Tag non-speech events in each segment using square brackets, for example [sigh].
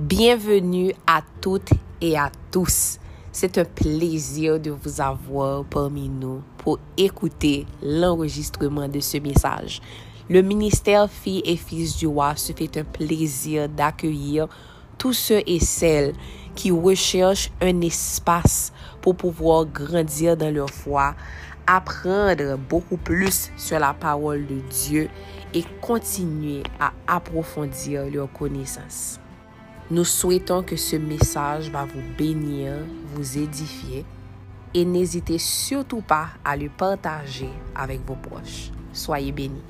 Bienvenue à toutes et à tous. C'est un plaisir de vous avoir parmi nous pour écouter l'enregistrement de ce message. Le ministère Filles et Fils du Roi se fait un plaisir d'accueillir tous ceux et celles qui recherchent un espace pour pouvoir grandir dans leur foi, apprendre beaucoup plus sur la parole de Dieu et continuer à approfondir leur connaissance. Nous souhaitons que ce message va vous bénir, vous édifier et n'hésitez surtout pas à le partager avec vos proches. Soyez bénis.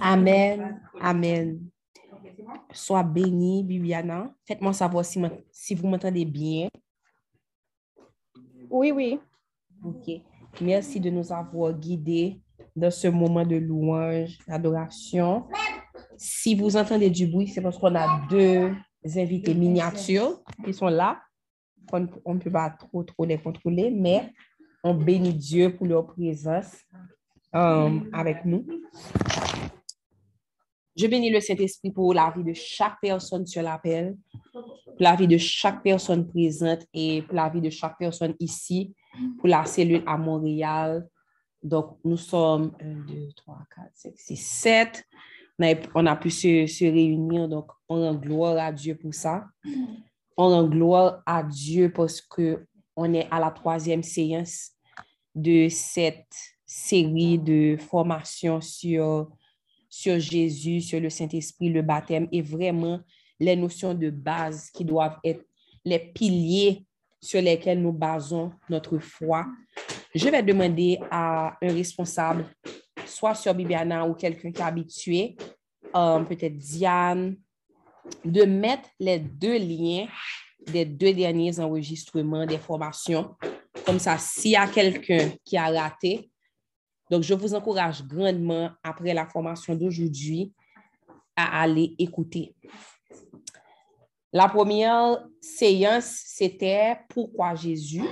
Amen. Amen. Sois béni, Bibiana. Faites-moi savoir si, si vous m'entendez bien. Oui, oui. OK. Merci de nous avoir guidés dans ce moment de louange, d'adoration. Si vous entendez du bruit, c'est parce qu'on a deux invités miniatures qui sont là. On ne peut pas trop, trop les contrôler, mais on bénit Dieu pour leur présence euh, avec nous. Je bénis le Saint-Esprit pour la vie de chaque personne sur l'appel, pour la vie de chaque personne présente et pour la vie de chaque personne ici, pour la cellule à Montréal. Donc, nous sommes 1, 2, 3, 4, 5, 6, 7. On a pu se, se réunir, donc on rend gloire à Dieu pour ça. On rend gloire à Dieu parce qu'on est à la troisième séance de cette série de formations sur, sur Jésus, sur le Saint-Esprit, le baptême et vraiment les notions de base qui doivent être les piliers sur lesquels nous basons notre foi. Je vais demander à un responsable, soit sur Bibiana ou quelqu'un qui est habitué, euh, peut-être Diane, de mettre les deux liens des deux derniers enregistrements des formations. Comme ça, s'il y a quelqu'un qui a raté, donc, je vous encourage grandement, après la formation d'aujourd'hui, à aller écouter. La première séance, c'était Pourquoi Jésus?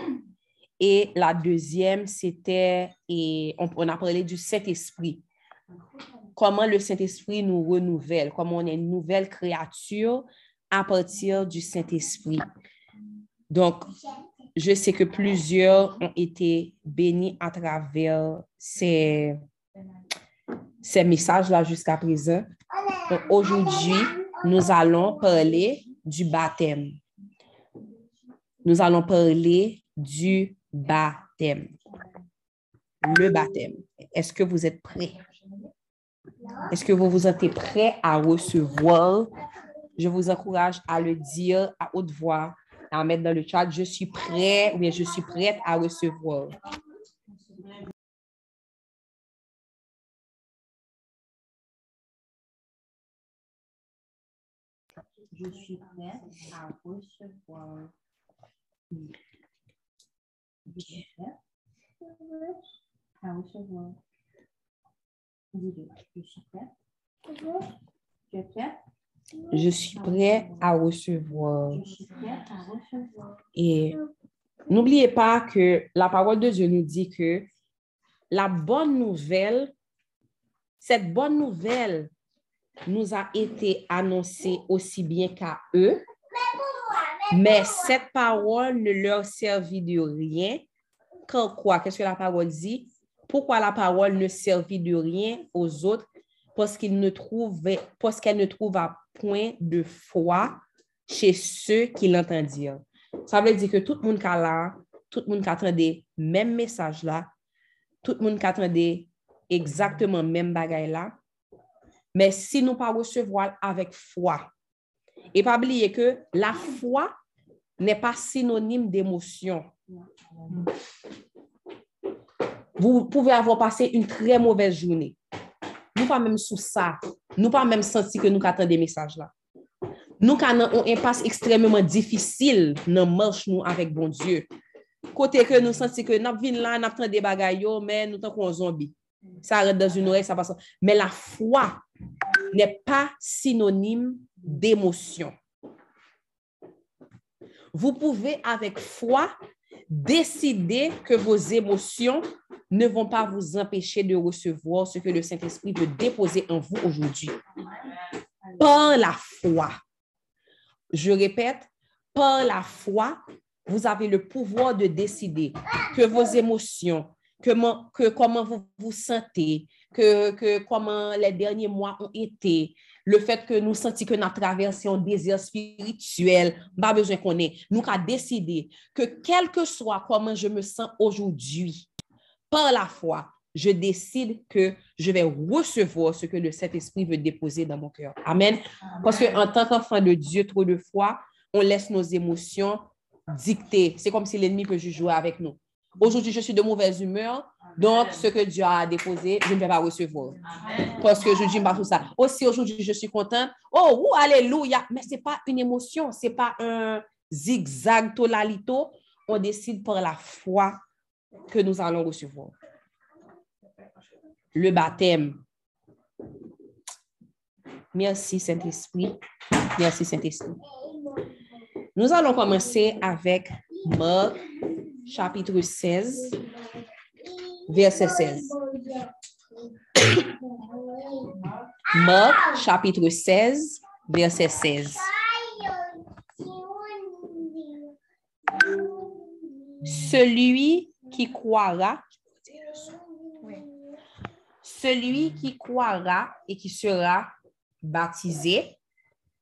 Et la deuxième, c'était, et on, a parlé du Saint-Esprit. Comment le Saint-Esprit nous renouvelle, comment on est une nouvelle créature à partir du Saint-Esprit? Donc, je sais que plusieurs ont été bénis à travers ces, messages-là jusqu'à présent. Aujourd'hui, nous allons parler du baptême. Nous allons parler du baptême. Le baptême. Est-ce que vous êtes prêts? Est-ce que vous vous sentez prêts à recevoir? Je vous encourage à le dire à haute voix à mettre dans le chat, je suis prêt ou bien je suis prête à recevoir. Je suis prête à recevoir. Je suis prête à recevoir. Je suis prête. Tu es prête? Je suis prêt à recevoir. Et n'oubliez pas que la parole de Dieu nous dit que la bonne nouvelle, cette bonne nouvelle nous a été annoncée aussi bien qu'à eux, mais cette parole ne leur servit de rien. Quand quoi? Qu'est-ce que la parole dit? Pourquoi la parole ne servit de rien aux autres? Parce qu'ils ne trouvaient, parce qu'elle ne trouva point de foi chez ceux qui l'entendirent. Ça veut dire que tout le monde qui a là, tout le monde qui attendait même message là, tout le monde qui attendait exactement même bagaille là, mais si nous pas recevoir avec foi, et pas oublier que la foi n'est pas synonyme d'émotion. Vous pouvez avoir passé une très mauvaise journée. Nous pas même sous ça, nous pas même senti que nous attendons des messages là. Nous avons un impasse extrêmement difficile dans marche nous avec bon Dieu. kote ke nou santi ke nap vin la, nap tan de bagay yo, men nou tan kon zombi. Sa arret dan zun orek, sa pasan. Men la fwa ne pa sinonim d'emosyon. Vous pouvez avec foi décider que vos émotions ne vont pas vous empêcher de recevoir ce que le Saint-Esprit veut déposer en vous aujourd'hui. Par la foi. Je répète, par la foi, vous avez le pouvoir de décider que vos émotions, que, comment vous vous sentez, que comment les derniers mois ont été, le fait que nous sentons que notre traversé un désir spirituel, pas besoin qu'on ait, nous avons décidé que quel que soit comment je me sens aujourd'hui, par la foi, je décide que je vais recevoir ce que le Saint-Esprit veut déposer dans mon cœur. Amen. Parce qu'en tant qu'enfant de Dieu, trop de fois, on laisse nos émotions dicter. C'est comme si l'ennemi peut jouer avec nous. Aujourd'hui, je suis de mauvaise humeur. Donc, ce que Dieu a déposé, je ne vais pas recevoir. Parce que je dis pas tout ça. Aussi, aujourd'hui, je suis contente. Oh, alléluia. Mais ce n'est pas une émotion. Ce n'est pas un zigzag tolalito. On décide par la foi que nous allons recevoir. Le baptême. Merci, Saint-Esprit. Merci, Saint-Esprit. Nous allons commencer avec Marc chapitre 16, verset 16. Marc, chapitre 16, verset 16. Celui qui croira, celui qui croira et qui sera baptisé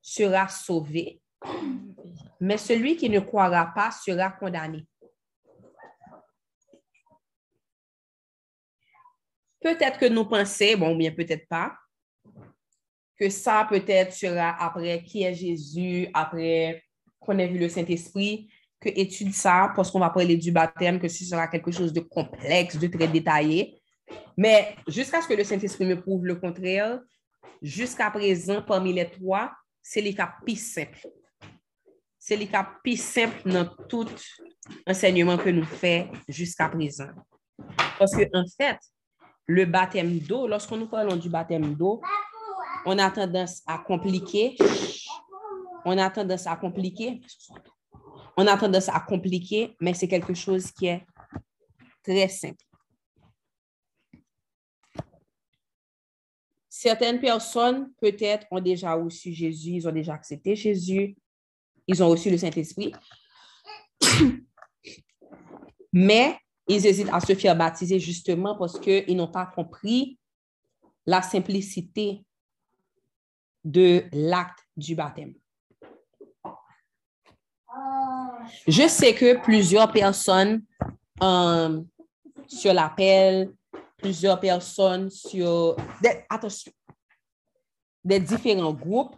sera sauvé, mais celui qui ne croira pas sera condamné. Peut-être que nous pensons, bon, bien peut-être pas, que ça peut-être sera après qui est Jésus, après qu'on ait vu le Saint-Esprit, que étude ça, parce qu'on va parler du baptême, que ce sera quelque chose de complexe, de très détaillé. Mais jusqu'à ce que le Saint-Esprit me prouve le contraire, jusqu'à présent, parmi les trois, c'est les cas plus simples. C'est les cas plus simples dans tout enseignement que nous faisons jusqu'à présent. Parce que, en fait, le baptême d'eau, lorsqu'on nous parle du baptême d'eau, on a tendance à compliquer. On a tendance à compliquer. On a tendance à compliquer, mais c'est quelque chose qui est très simple. Certaines personnes, peut-être, ont déjà reçu Jésus, ils ont déjà accepté Jésus, ils ont reçu le Saint-Esprit. [coughs] Mais ils hésitent à se faire baptiser justement parce qu'ils n'ont pas compris la simplicité de l'acte du baptême. Je sais que plusieurs personnes euh, sur l'appel, plusieurs personnes sur attention, des différents groupes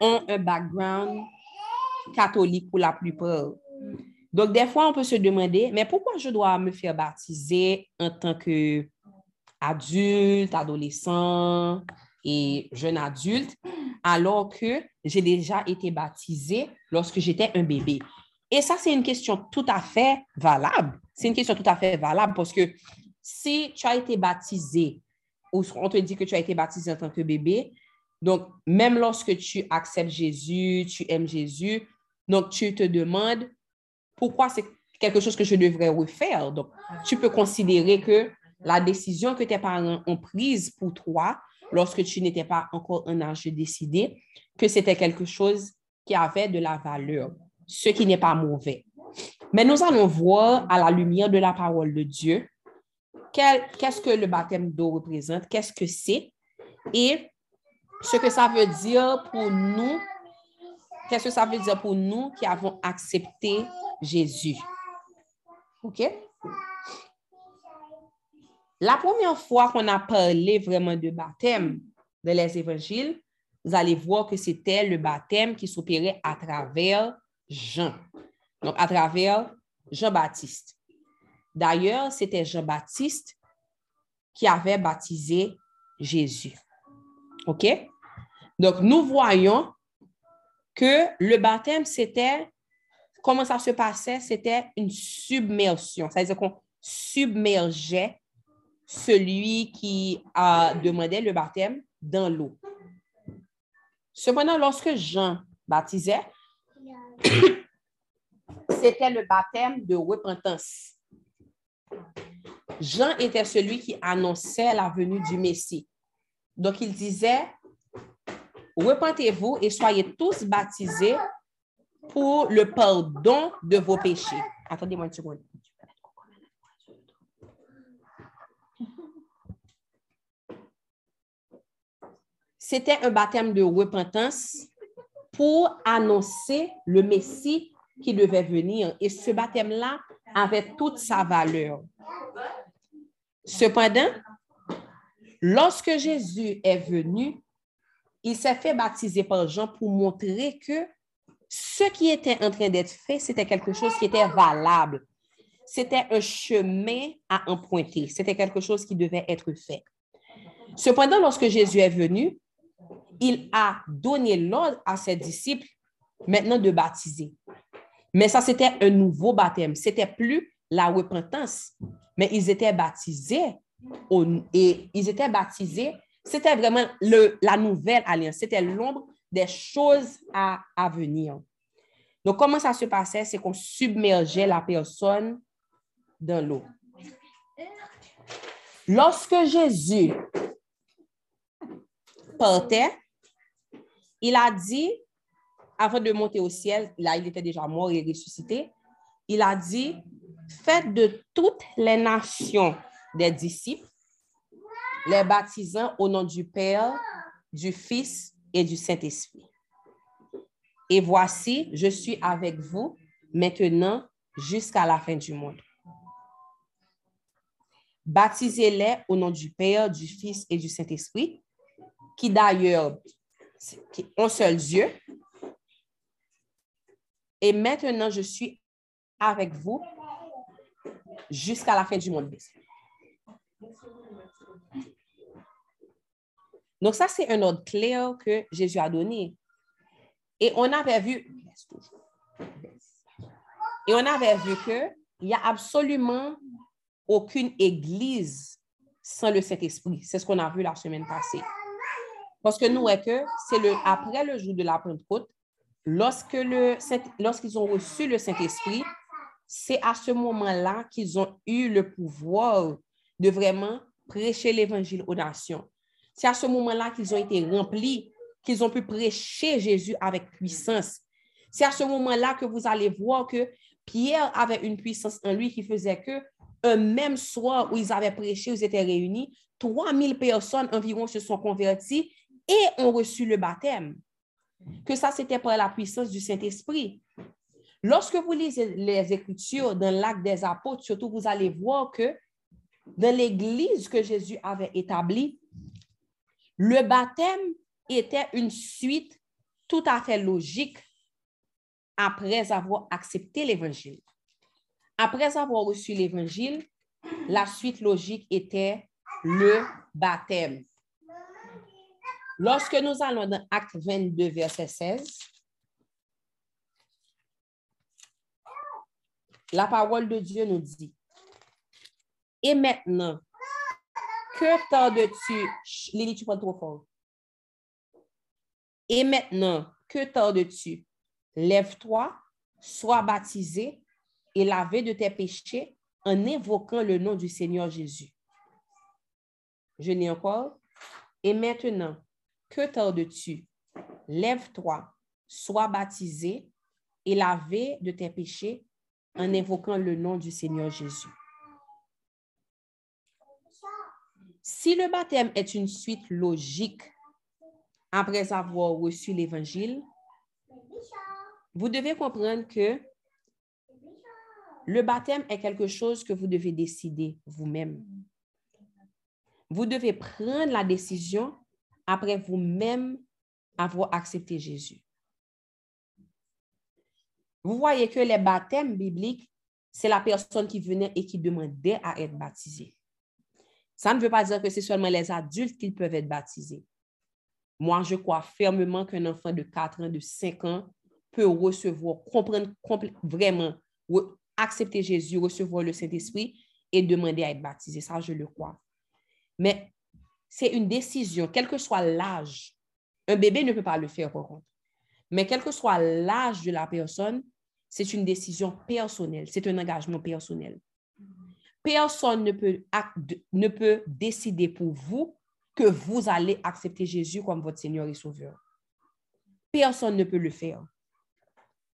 ont un background catholique pour la plupart. Donc, des fois, on peut se demander, mais pourquoi je dois me faire baptiser en tant qu'adulte, adolescent et jeune adulte, alors que j'ai déjà été baptisé lorsque j'étais un bébé? Et ça, c'est une question tout à fait valable. C'est une question tout à fait valable parce que si tu as été baptisé, ou on te dit que tu as été baptisé en tant que bébé, donc même lorsque tu acceptes Jésus, tu aimes Jésus, donc tu te demandes, pourquoi c'est quelque chose que je devrais refaire? Donc, tu peux considérer que la décision que tes parents ont prise pour toi lorsque tu n'étais pas encore en âge de décider, que c'était quelque chose qui avait de la valeur, ce qui n'est pas mauvais. Mais nous allons voir à la lumière de la parole de Dieu qu'est-ce que le baptême d'eau représente, qu'est-ce que c'est et ce que ça veut dire pour nous, qu'est-ce que ça veut dire pour nous qui avons accepté Jésus? OK? La première fois qu'on a parlé vraiment de baptême dans les évangiles, vous allez voir que c'était le baptême qui s'opérait à travers Jean. Donc, à travers Jean-Baptiste. D'ailleurs, c'était Jean-Baptiste qui avait baptisé Jésus. OK? Donc, nous voyons que le baptême, c'était comment ça se passait? C'était une submersion. C'est-à-dire qu'on submergeait celui qui a demandé le baptême dans l'eau. Cependant, lorsque Jean baptisait, [coughs] c'était le baptême de repentance. Jean était celui qui annonçait la venue du Messie. Donc, il disait, repentez-vous et soyez tous baptisés pour le pardon de vos péchés. Attendez-moi une seconde. C'était un baptême de repentance pour annoncer le Messie qui devait venir. Et ce baptême-là avait toute sa valeur. Cependant, lorsque Jésus est venu, il s'est fait baptiser par Jean pour montrer que ce qui était en train d'être fait, c'était quelque chose qui était valable. C'était un chemin à emprunter. C'était quelque chose qui devait être fait. Cependant, lorsque Jésus est venu, il a donné l'ordre à ses disciples maintenant de baptiser. Mais ça, c'était un nouveau baptême. C'était plus la repentance, mais ils étaient baptisés et ils étaient baptisés. C'était vraiment le, la nouvelle alliance. C'était l'ombre des choses à, à venir. Donc, comment ça se passait? C'est qu'on submergeait la personne dans l'eau. Lorsque Jésus partait, il a dit, avant de monter au ciel, là, il était déjà mort et ressuscité, il a dit, faites de toutes les nations des disciples, les baptisant au nom du Père, du Fils et du Saint-Esprit. Et voici, je suis avec vous maintenant jusqu'à la fin du monde. Baptisez-les au nom du Père, du Fils et du Saint-Esprit, qui d'ailleurs un seul Dieu. Et maintenant, je suis avec vous jusqu'à la fin du monde. Donc, ça, c'est un ordre clair que Jésus a donné. Et on avait vu, et on avait vu qu'il n'y a absolument aucune église sans le Saint-Esprit. C'est ce qu'on a vu la semaine passée. Parce que nous, c'est le, après le jour de la Pentecôte, lorsque le, lorsqu'ils ont reçu le Saint-Esprit, c'est à ce moment-là qu'ils ont eu le pouvoir de vraiment prêcher l'Évangile aux nations. C'est à ce moment-là qu'ils ont été remplis, qu'ils ont pu prêcher Jésus avec puissance. C'est à ce moment-là que vous allez voir que Pierre avait une puissance en lui qui faisait que un même soir où ils avaient prêché, ils étaient réunis, 3000 personnes environ se sont converties et ont reçu le baptême. Que ça, c'était par la puissance du Saint-Esprit. Lorsque vous lisez les Écritures dans l'acte des apôtres, surtout, vous allez voir que dans l'Église que Jésus avait établie, le baptême était une suite tout à fait logique après avoir accepté l'Évangile. Après avoir reçu l'Évangile, la suite logique était le baptême. Lorsque nous allons dans Acte 22, verset 16, la parole de Dieu nous dit, et maintenant, que tardes-tu, Lily, tu prends trop fort. Et maintenant, que tardes-tu? Lève-toi, sois baptisé et lavé de tes péchés en évoquant le nom du Seigneur Jésus. Je n'ai encore. Et maintenant, que tardes-tu? Lève-toi, sois baptisé et lavé de tes péchés en évoquant le nom du Seigneur Jésus. Si le baptême est une suite logique après avoir reçu l'Évangile, vous devez comprendre que le baptême est quelque chose que vous devez décider vous-même. Vous devez prendre la décision après vous-même avoir accepté Jésus. Vous voyez que les baptêmes bibliques, c'est la personne qui venait et qui demandait à être baptisée. Ça ne veut pas dire que c'est seulement les adultes qui peuvent être baptisés. Moi, je crois fermement qu'un enfant de 4 ans, de 5 ans peut recevoir, comprendre vraiment, accepter Jésus, recevoir le Saint-Esprit et demander à être baptisé. Ça, je le crois. Mais c'est une décision, quel que soit l'âge. Un bébé ne peut pas le faire, par contre. Mais quel que soit l'âge de la personne, c'est une décision personnelle, c'est un engagement personnel. Personne ne peut, ne peut décider pour vous que vous allez accepter Jésus comme votre Seigneur et Sauveur. Personne ne peut le faire.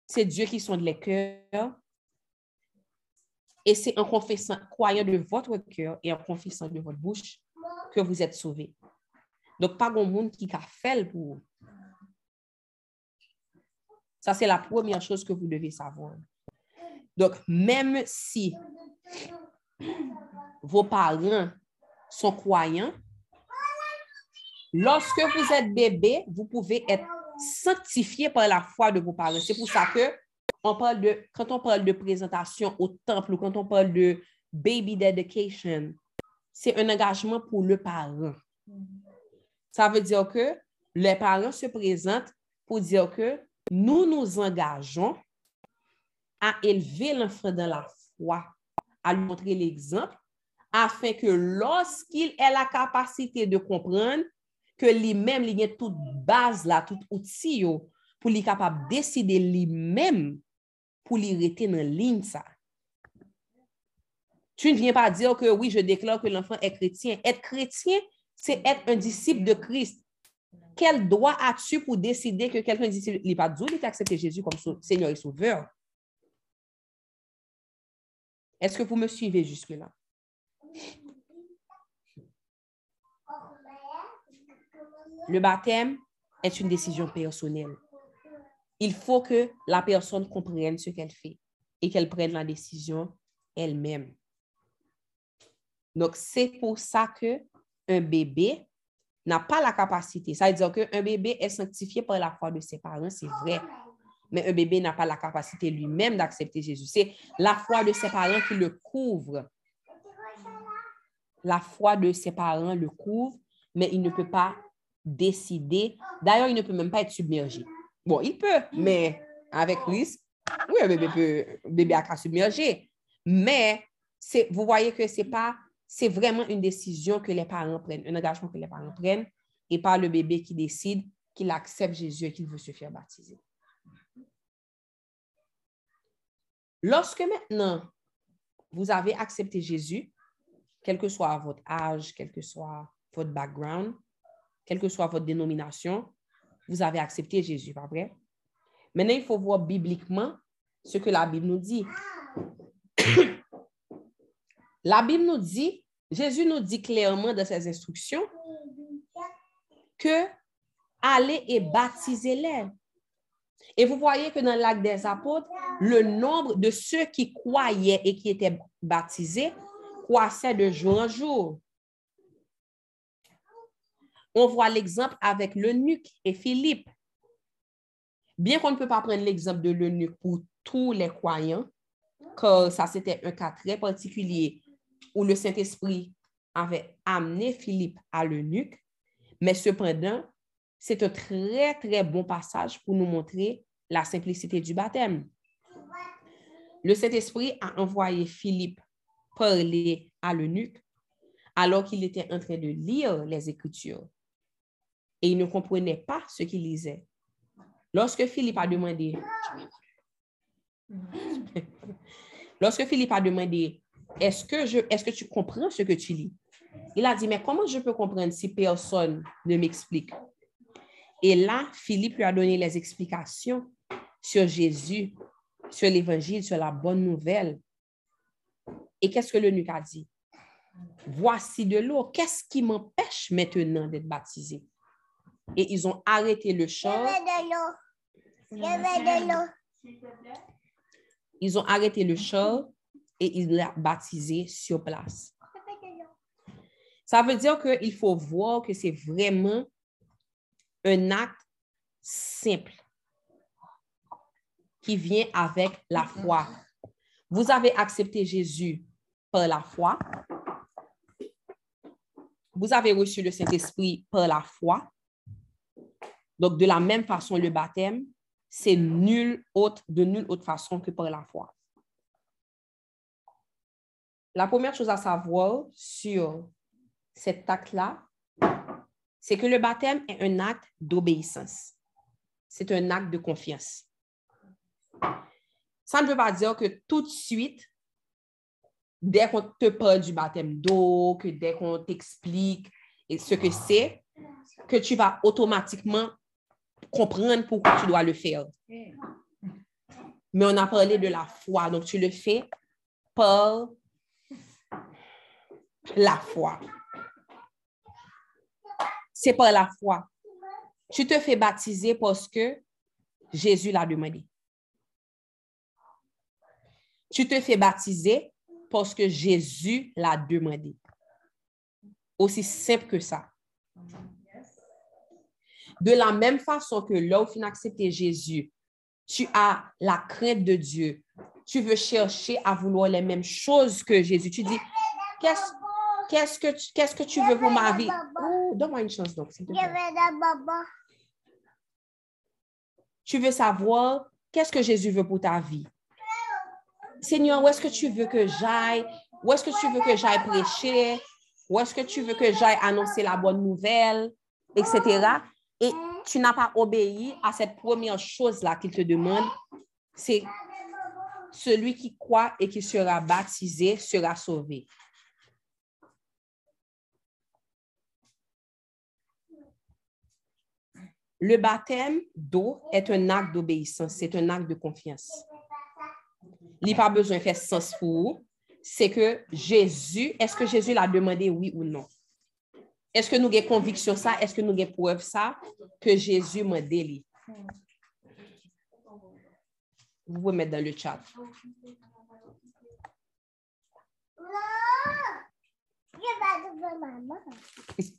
C'est Dieu qui sonde les cœurs. Et c'est en confessant, croyant de votre cœur et en confessant de votre bouche que vous êtes sauvés. Donc, pas grand monde qui a fait pour vous. Ça, c'est la première chose que vous devez savoir. Donc, même si vos parents sont croyants, lorsque vous êtes bébé, vous pouvez être sanctifié par la foi de vos parents. C'est pour ça que on parle de, quand on parle de présentation au temple ou quand on parle de baby dedication, c'est un engagement pour le parent. Ça veut dire que les parents se présentent pour dire que nous nous engageons à élever l'enfant dans la foi, à lui montrer l'exemple, afin que lorsqu'il ait la capacité de comprendre que lui-même, il y a toute base là, tout outil pour lui capable de décider lui-même pour lui rester dans la ligne ça. Tu ne viens pas dire que oui, je déclare que l'enfant est chrétien. Être chrétien, c'est être un disciple de Christ. Quel droit as-tu pour décider que quelqu'un dit qu'il n'est pas Dieu, il accepté Jésus comme Seigneur et Sauveur? Est-ce que vous me suivez jusque-là? Le baptême est une décision personnelle. Il faut que la personne comprenne ce qu'elle fait et qu'elle prenne la décision elle-même. Donc, c'est pour ça que un bébé n'a pas la capacité. Ça veut dire qu'un bébé est sanctifié par la foi de ses parents, c'est vrai. Mais un bébé n'a pas la capacité lui-même d'accepter Jésus. C'est la foi de ses parents qui le couvre. La foi de ses parents le couvre, mais il ne peut pas décider. D'ailleurs, il ne peut même pas être submergé. Bon, il peut, mais avec risque, oui, un bébé peut, bébé a qu'à submerger. Mais vous voyez que c'est pas c'est vraiment une décision que les parents prennent, un engagement que les parents prennent, et pas le bébé qui décide qu'il accepte Jésus et qu'il veut se faire baptiser. Lorsque maintenant vous avez accepté Jésus, quel que soit votre âge, quel que soit votre background, quelle que soit votre dénomination, vous avez accepté Jésus, pas vrai? Maintenant, il faut voir bibliquement ce que la Bible nous dit. [coughs] la Bible nous dit Jésus nous dit clairement dans ses instructions que allez et baptisez-les. Et vous voyez que dans l'acte des apôtres, le nombre de ceux qui croyaient et qui étaient baptisés croissait de jour en jour. On voit l'exemple avec l'eunuque et Philippe. Bien qu'on ne peut pas prendre l'exemple de l'eunuque pour tous les croyants, car ça c'était un cas très particulier où le Saint-Esprit avait amené Philippe à l'eunuque, mais cependant, c'est un très, très bon passage pour nous montrer la simplicité du baptême. Le Saint-Esprit a envoyé Philippe parler à l'eunuque alors qu'il était en train de lire les Écritures et il ne comprenait pas ce qu'il lisait. Lorsque Philippe a demandé, [laughs] lorsque Philippe a demandé est-ce que, est-ce que tu comprends ce que tu lis? Il a dit, mais comment je peux comprendre si personne ne m'explique? Et là, Philippe lui a donné les explications sur Jésus, sur l'Évangile, sur la bonne nouvelle. Et qu'est-ce que le nuque a dit? Voici de l'eau. Qu'est-ce qui m'empêche maintenant d'être baptisé? Et ils ont arrêté le chant. Je veux de l'eau. Ils ont arrêté le chant et il l'a baptisé sur place. Ça veut dire qu'il faut voir que c'est vraiment un acte simple qui vient avec la foi. Vous avez accepté Jésus par la foi. Vous avez reçu le Saint-Esprit par la foi. Donc, de la même façon, le baptême, c'est nul autre, de nulle autre façon que par la foi. La première chose à savoir sur cet acte-là, c'est que le baptême est un acte d'obéissance. C'est un acte de confiance. Ça ne veut pas dire que tout de suite, dès qu'on te parle du baptême d'eau, que dès qu'on t'explique ce que c'est, que tu vas automatiquement comprendre pourquoi tu dois le faire. Mais on a parlé de la foi, donc tu le fais par la foi. C'est par la foi. Tu te fais baptiser parce que Jésus l'a demandé. Tu te fais baptiser parce que Jésus l'a demandé. Aussi simple que ça. De la même façon que là où tu accepté Jésus, tu as la crainte de Dieu. Tu veux chercher à vouloir les mêmes choses que Jésus. Tu dis, qu'est-ce que, que tu veux pour ma vie? Donne-moi une chance donc. Tu veux savoir qu'est-ce que Jésus veut pour ta vie? Seigneur, où est-ce que tu veux que j'aille? Où est-ce que tu veux que j'aille prêcher? Où est-ce que tu veux que j'aille annoncer la bonne nouvelle? Etc et tu n'as pas obéi à cette première chose-là qu'il te demande, c'est celui qui croit et qui sera baptisé sera sauvé. Le baptême d'eau est un acte d'obéissance, c'est un acte de confiance. Il n'y a pas besoin de faire sens pour vous. C'est que Jésus, est-ce que Jésus l'a demandé oui ou non? Est-ce que nous avons conviction ça? Est-ce que nous avons preuve ça? Que Jésus m'a délié. Vous pouvez mettre dans le chat. Pas de [laughs]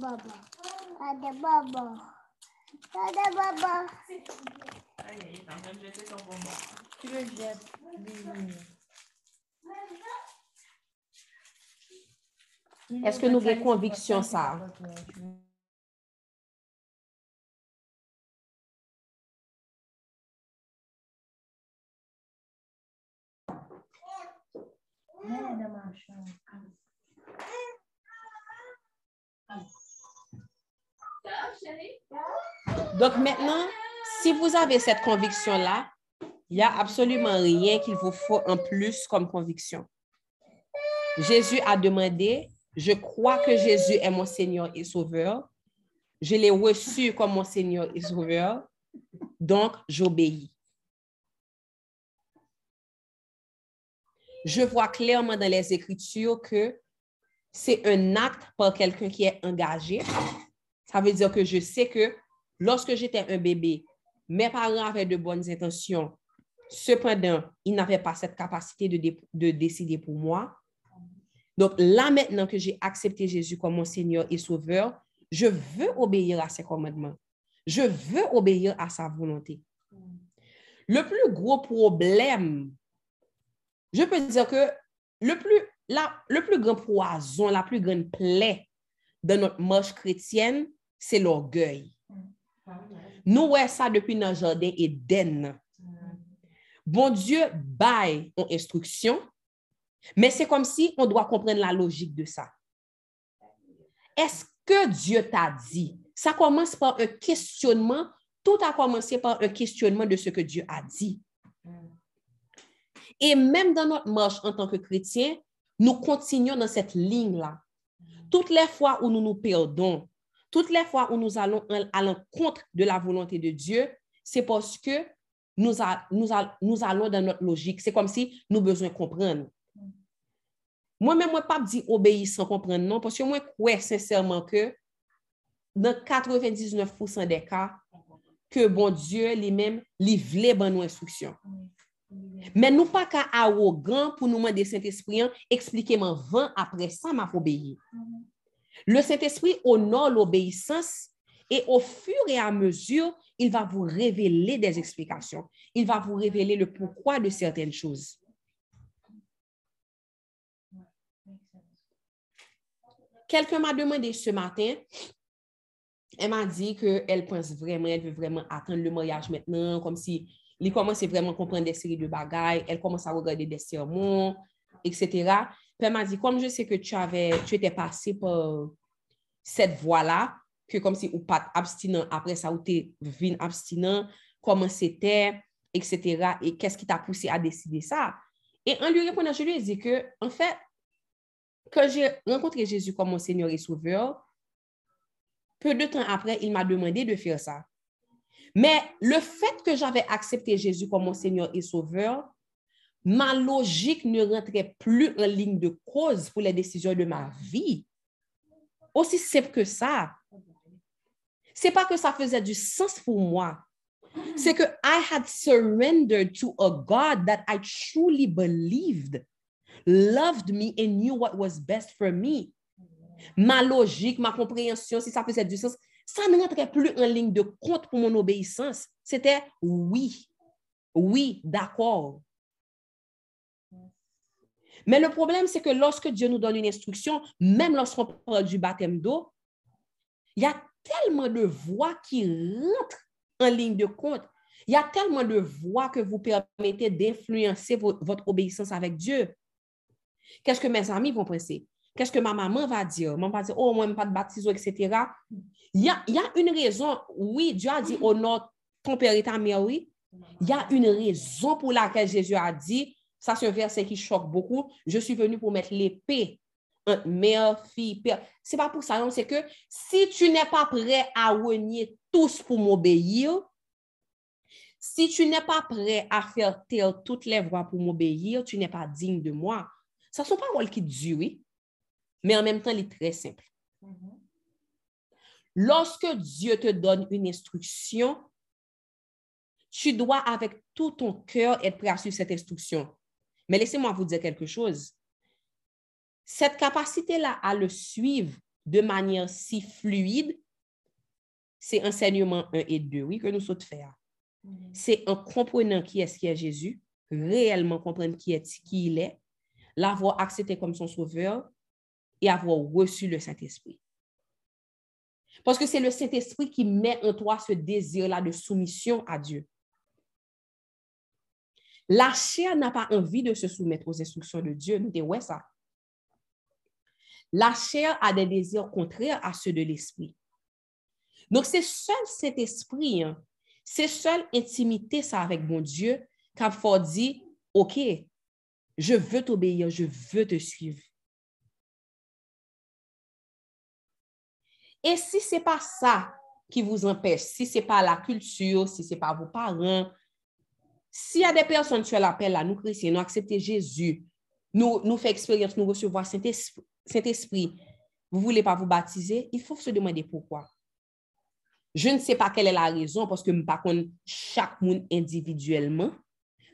baba. Pas de baba. Pas de baba. Aïe, il est en train de jeter son bonbon. Tu le jettes. Est-ce que nous avons conviction ça? Donc maintenant, si vous avez cette conviction-là, il n'y a absolument rien qu'il vous faut en plus comme conviction. Jésus a demandé, je crois que Jésus est mon Seigneur et Sauveur. Je l'ai reçu comme mon Seigneur et Sauveur. Donc, j'obéis. Je vois clairement dans les Écritures que c'est un acte par quelqu'un qui est engagé. Ça veut dire que je sais que lorsque j'étais un bébé, mes parents avaient de bonnes intentions. Cependant, ils n'avaient pas cette capacité de, de décider pour moi. Donc là, maintenant que j'ai accepté Jésus comme mon Seigneur et Sauveur, je veux obéir à ses commandements. Je veux obéir à sa volonté. Le plus gros problème, je peux dire que le plus grand poison, la plus grande plaie de notre marche chrétienne, c'est l'orgueil. Nous voyons ça depuis notre jardin Eden. Bon Dieu baille en instruction, mais c'est comme si on doit comprendre la logique de ça. Est-ce que Dieu t'a dit? Ça commence par un questionnement. Tout a commencé par un questionnement de ce que Dieu a dit. Et même dans notre marche en tant que chrétien, nous continuons dans cette ligne-là. Toutes les fois où nous nous perdons, toutes les fois où nous allons à l'encontre de la volonté de Dieu, c'est parce que nous, allons dans notre logique. C'est comme si nous besoin comprendre. Moi-même, moi, pas dire obéir sans comprendre, non, parce que moi, je crois sincèrement que dans 99% des cas, que bon Dieu lui-même, lui voulait bonne nos Mais nous pas qu'à arrogant pour nous demander Saint-Esprit, expliquez-moi 20 après ça, m'a obéi. Le Saint-Esprit honore l'obéissance Et au fur et à mesure, il va vous révéler des explications. Il va vous révéler le pourquoi de certaines choses. Quelqu'un m'a demandé ce matin, elle m'a dit qu'elle pense vraiment, elle veut vraiment attendre le mariage maintenant, comme si il commence vraiment à comprendre des séries de bagailles, elle commence à regarder des sermons, etc. Elle m'a dit, comme je sais que tu avais, tu étais passé par cette voie-là, que comme si ou pas abstinent, après ça, ou tu es abstinent, comment c'était, etc. Et qu'est-ce qui t'a poussé à décider ça? Et en lui répondant, je lui ai dit que, en fait, quand j'ai rencontré Jésus comme mon Seigneur et Sauveur, peu de temps après, il m'a demandé de faire ça. Mais le fait que j'avais accepté Jésus comme mon Seigneur et Sauveur, ma logique ne rentrait plus en ligne de cause pour les décisions de ma vie. Aussi simple que ça. C'est pas que ça faisait du sens pour moi. C'est que I had surrendered to a God that I truly believed loved me and knew what was best for me. Ma logique, ma compréhension, si ça faisait du sens, ça ne rentrait plus en ligne de compte pour mon obéissance. C'était oui, oui, d'accord. Mais le problème, c'est que lorsque Dieu nous donne une instruction, même lorsqu'on parle du baptême d'eau, il y a tellement de voix qui rentrent en ligne de compte. Il y a tellement de voix que vous permettez d'influencer votre obéissance avec Dieu. Qu'est-ce que mes amis vont penser? Qu'est-ce que ma maman va dire? Maman va dire, oh, moi, je pas de baptême, etc. Il y a, une raison. Oui, Dieu a dit, oh non, ton père et ta mère, oui. Il y a une raison pour laquelle Jésus a dit, ça c'est un verset qui choque beaucoup, je suis venu pour mettre l'épée entre mère, fille, père. C'est pas pour ça, non, c'est que si tu n'es pas prêt à renier tous pour m'obéir, si tu n'es pas prêt à faire taire toutes les voix pour m'obéir, tu n'es pas digne de moi. Ça sont pas rôles qui durent, mais en même temps, il est très simple. Lorsque Dieu te donne une instruction, tu dois avec tout ton cœur être prêt à suivre cette instruction. Mais laissez-moi vous dire quelque chose. Cette capacité-là à le suivre de manière si fluide, c'est enseignement 1 et 2, oui, que nous sommes faire. C'est en comprenant qui est-ce qui est Jésus, réellement comprendre qui est qui il est, l'avoir accepté comme son sauveur et avoir reçu le Saint-Esprit. Parce que c'est le Saint-Esprit qui met en toi ce désir-là de soumission à Dieu. La chair n'a pas envie de se soumettre aux instructions de Dieu. Nous ouais ça. La chair a des désirs contraires à ceux de l'esprit. Donc, c'est seul cet esprit, hein, c'est seule intimité ça avec mon Dieu qu'a dit, OK, je veux t'obéir, je veux te suivre. Et si ce n'est pas ça qui vous empêche, si ce n'est pas la culture, si ce n'est pas vos parents, s'il y a des personnes qui l'appel à nous chrétiens, nous accepter Jésus, nous, nous faire expérience, nous recevoir Saint-Esprit, vous ne voulez pas vous baptiser, il faut se demander pourquoi. Je ne sais pas quelle est la raison parce que par contre, chaque monde individuellement,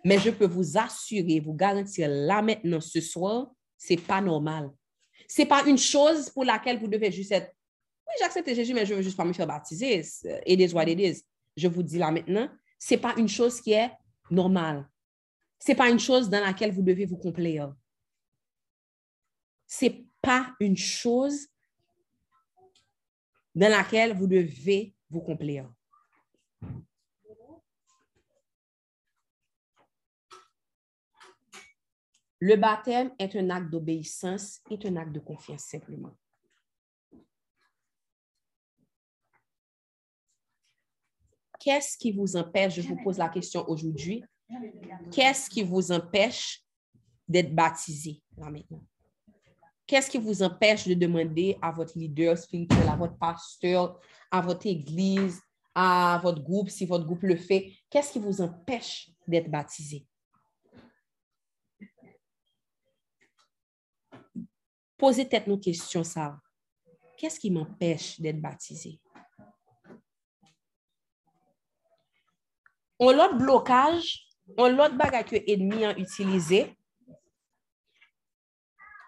mais je peux vous assurer, vous garantir là maintenant, ce soir, ce n'est pas normal. Ce n'est pas une chose pour laquelle vous devez juste être, oui, j'accepte Jésus, mais je ne veux juste pas me faire baptiser. Et des what it Je vous dis là maintenant, ce n'est pas une chose qui est normale. Ce n'est pas une chose dans laquelle vous devez vous complaire. Ce n'est pas une chose dans laquelle vous devez vous complaire. Le baptême est un acte d'obéissance, est un acte de confiance simplement. Qu'est-ce qui vous empêche, je vous pose la question aujourd'hui, qu'est-ce qui vous empêche d'être baptisé là maintenant? Qu'est-ce qui vous empêche de demander à votre leader spirituel, à votre pasteur, à votre église, à votre groupe, si votre groupe le fait, qu'est-ce qui vous empêche d'être baptisé? Posez peut-être nos questions, ça. Qu'est-ce qui m'empêche d'être baptisé? On l'autre blocage, on l'autre bagage que l'ennemi a utilisé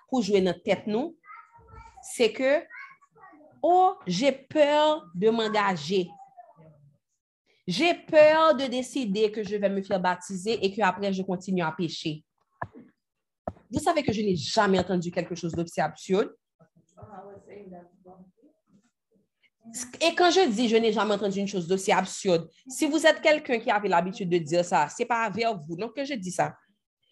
pour jouer notre tête, nous, c'est que, oh, j'ai peur de m'engager. J'ai peur de décider que je vais me faire baptiser et qu'après, je continue à pécher. Vous savez que je n'ai jamais entendu quelque chose d'aussi absurde. Et quand je dis je n'ai jamais entendu une chose d'aussi absurde, si vous êtes quelqu'un qui avait l'habitude de dire ça, c'est pas vers vous, non que je dis ça.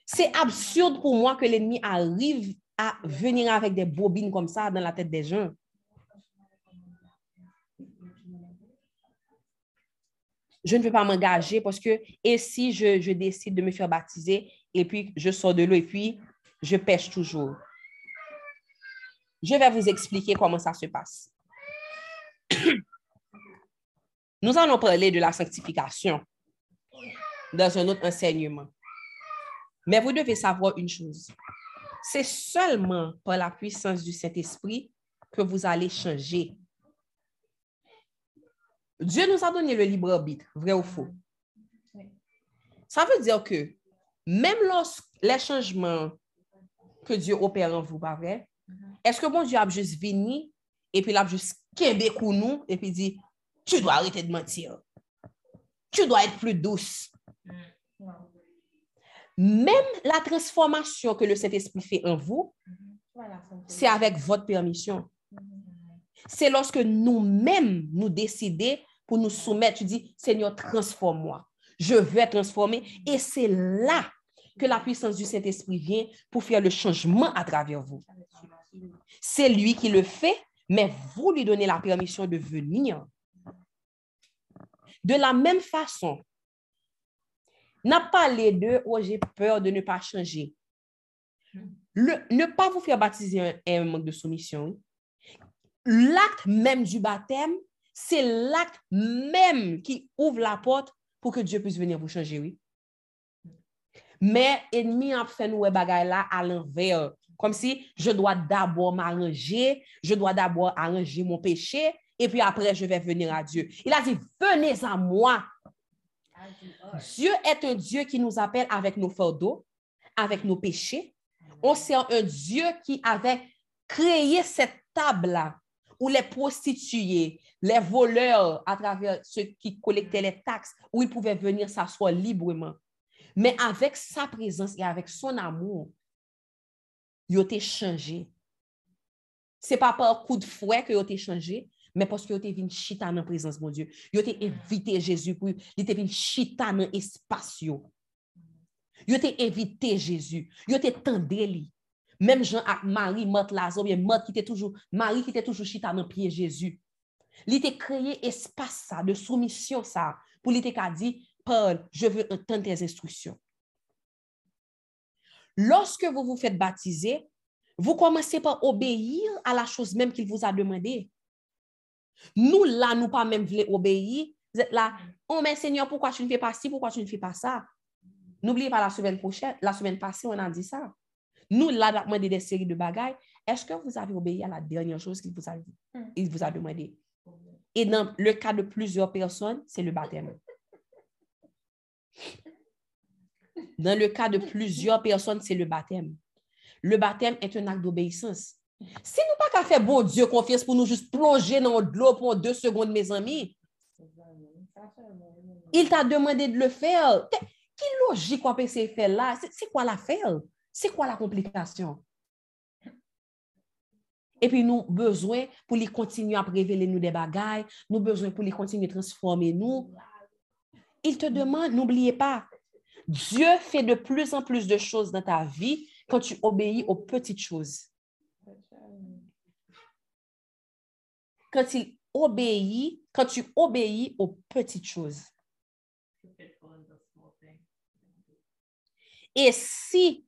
C'est absurde pour moi que l'ennemi arrive à venir avec des bobines comme ça dans la tête des gens. Je ne veux pas m'engager parce que, et si je décide de me faire baptiser et puis je sors de l'eau et puis je pêche toujours. Je vais vous expliquer comment ça se passe. Nous allons parler de la sanctification dans un autre enseignement. Mais vous devez savoir une chose. C'est seulement par la puissance du Saint-Esprit que vous allez changer. Dieu nous a donné le libre arbitre, vrai ou faux. Ça veut dire que même lorsque les changements que Dieu opère en vous, pas vrai? Est-ce que bon Dieu a juste venu et puis il a juste québécois nous et puis dit, tu dois arrêter de mentir. Tu dois être plus douce. Même la transformation que le Saint-Esprit fait en vous, c'est avec votre permission. C'est lorsque nous-mêmes nous décidons pour nous soumettre, tu dis, Seigneur, transforme-moi. Je veux être transformé. Et c'est là que la puissance du Saint-Esprit vient pour faire le changement à travers vous. C'est lui qui le fait, mais vous lui donnez la permission de venir. De la même façon, n'a pas les deux, oh, j'ai peur de ne pas changer. Ne pas vous faire baptiser un, un manque de soumission. L'acte même du baptême, c'est l'acte même qui ouvre la porte pour que Dieu puisse venir vous changer, oui. Mais ennemi a fait nous bagay là à l'envers. Comme si je dois d'abord m'arranger, je dois d'abord arranger mon péché, et puis après je vais venir à Dieu. Il a dit, venez à moi. Dieu est un Dieu qui nous appelle avec nos fardeaux, avec nos péchés. On sert un Dieu qui avait créé cette table-là où les prostituées, les voleurs, à travers ceux qui collectaient les taxes, où ils pouvaient venir s'asseoir librement. Mais avec sa présence et avec son amour, il a été changé. Ce n'est pas par coup de fouet il a été changé, mais parce qu'il a été venu chita dans la présence de mon Dieu. Il a été invité Jésus pour il était venu chita dans l'espace. Il a été invité Jésus. Il a été tendé Même Jean avec Marie, Marthe Lazare, bien Marthe qui était toujours, Marie qui était toujours chita dans pied Jésus. Il a créé espace ça, de soumission ça, pour lui dit, Paul, je veux entendre tes instructions. Lorsque vous vous faites baptiser, vous commencez par obéir à la chose même qu'il vous a demandé. Nous, là, nous pas même voulons obéir. Vous êtes là, oh mais Seigneur, pourquoi tu ne fais pas ci, pourquoi tu ne fais pas ça? N'oubliez pas la semaine prochaine, la semaine passée, on a dit ça. Nous, là, on a demandé des séries de bagailles. Est-ce que vous avez obéi à la dernière chose qu'il vous a dit? Il vous a demandé. Et dans le cas de plusieurs personnes, c'est le baptême. Dans le cas de plusieurs personnes, c'est le baptême. Le baptême est un acte d'obéissance. Si nous pas qu'à faire bon Dieu confiance pour nous juste plonger dans l'eau pour deux secondes, mes amis, il t'a demandé de le faire. Quelle logique qu'on peut faire là? C'est quoi l'affaire? C'est quoi la complication? Et puis, nous besoin pour les continuer à révéler nous des bagailles, nous besoin pour les continuer à transformer nous. Il te demande, n'oubliez pas, Dieu fait de plus en plus de choses dans ta vie quand tu obéis aux petites choses. Quand il obéit, quand tu obéis aux petites choses. Et si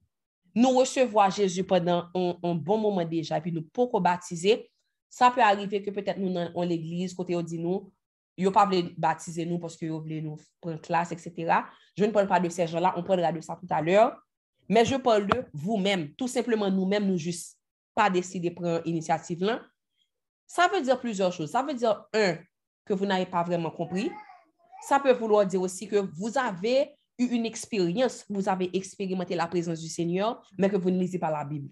nous recevons Jésus pendant un, bon moment déjà, puis nous pouvons baptiser, ça peut arriver que peut-être nous, dans l'église, côté on dit nous, Yo pas voulu baptiser nous parce yo voulu nous prendre classe, etc. Je ne parle pas de ces gens-là, on parlera de ça tout à l'heure. Mais je parle de vous-même, tout simplement nous-mêmes, nous juste pas décider de prendre l'initiative là. Ça veut dire plusieurs choses. Ça veut dire, un, que vous n'avez pas vraiment compris. Ça peut vouloir dire aussi que vous avez eu une expérience, vous avez expérimenté la présence du Seigneur, mais que vous ne lisez pas la Bible.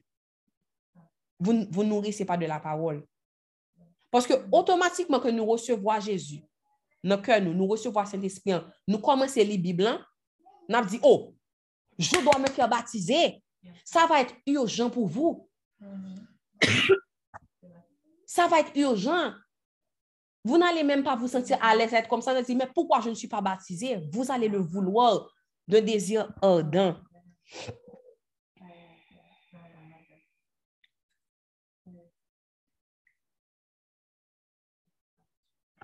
Vous ne nourrissez pas de la parole. Parce que automatiquement que nous recevons Jésus, dans cœur, nous, recevons Saint-Esprit, nous commençons à lire la Bible, hein, nous dit, oh, je dois me faire baptiser. Ça va être urgent pour vous. Ça va être urgent. Vous n'allez même pas vous sentir à l'aise, être comme ça, dire, mais pourquoi je ne suis pas baptisé? Vous allez le vouloir de désir ardent.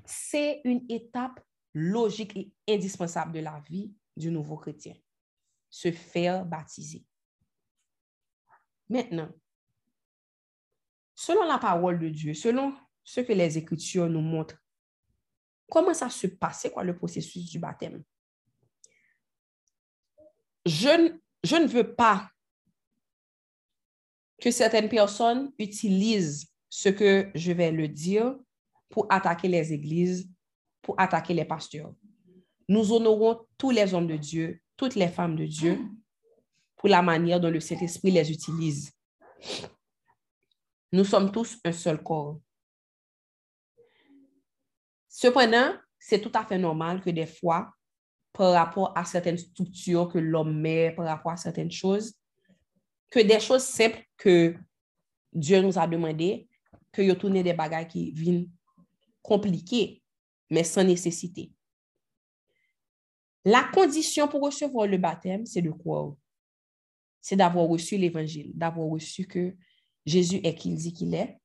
C'est une étape logique et indispensable de la vie du nouveau chrétien. Se faire baptiser. Maintenant, selon la parole de Dieu, selon ce que les Écritures nous montrent, comment ça se passe, quoi le processus du baptême? Je, je ne veux pas que certaines personnes utilisent ce que je vais le dire pour attaquer les églises, pour attaquer les pasteurs. Nous honorons tous les hommes de Dieu, toutes les femmes de Dieu, pour la manière dont le Saint-Esprit les utilise. Nous sommes tous un seul corps. Cependant, c'est tout à fait normal que des fois, par rapport à certaines structures que l'homme met, par rapport à certaines choses, que des choses simples que Dieu nous a demandé, que y tourné des bagages qui viennent compliquées, mais sans nécessité. La condition pour recevoir le baptême, c'est de croire. C'est d'avoir reçu l'évangile, d'avoir reçu que Jésus est qui il dit qu'il est?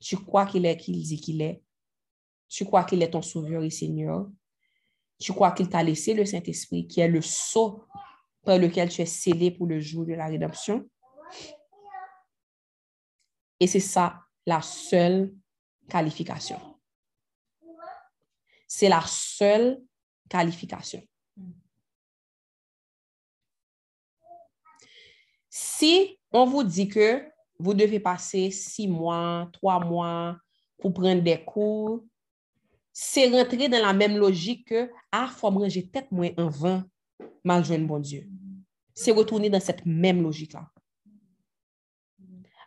Tu crois qu'il est qui il dit qu'il est? Tu crois qu'il est ton sauveur et Seigneur? Tu crois qu'il t'a laissé le Saint-Esprit, qui est le sceau par lequel tu es scellé pour le jour de la rédemption? Et c'est ça la seule qualification. C'est la seule qualification. Si on vous dit que vous devez passer six mois, trois mois pour prendre des cours, c'est rentrer dans la même logique que ah, faut me ranger tête moins en vain, mal jeune bon Dieu. C'est retourner dans cette même logique-là.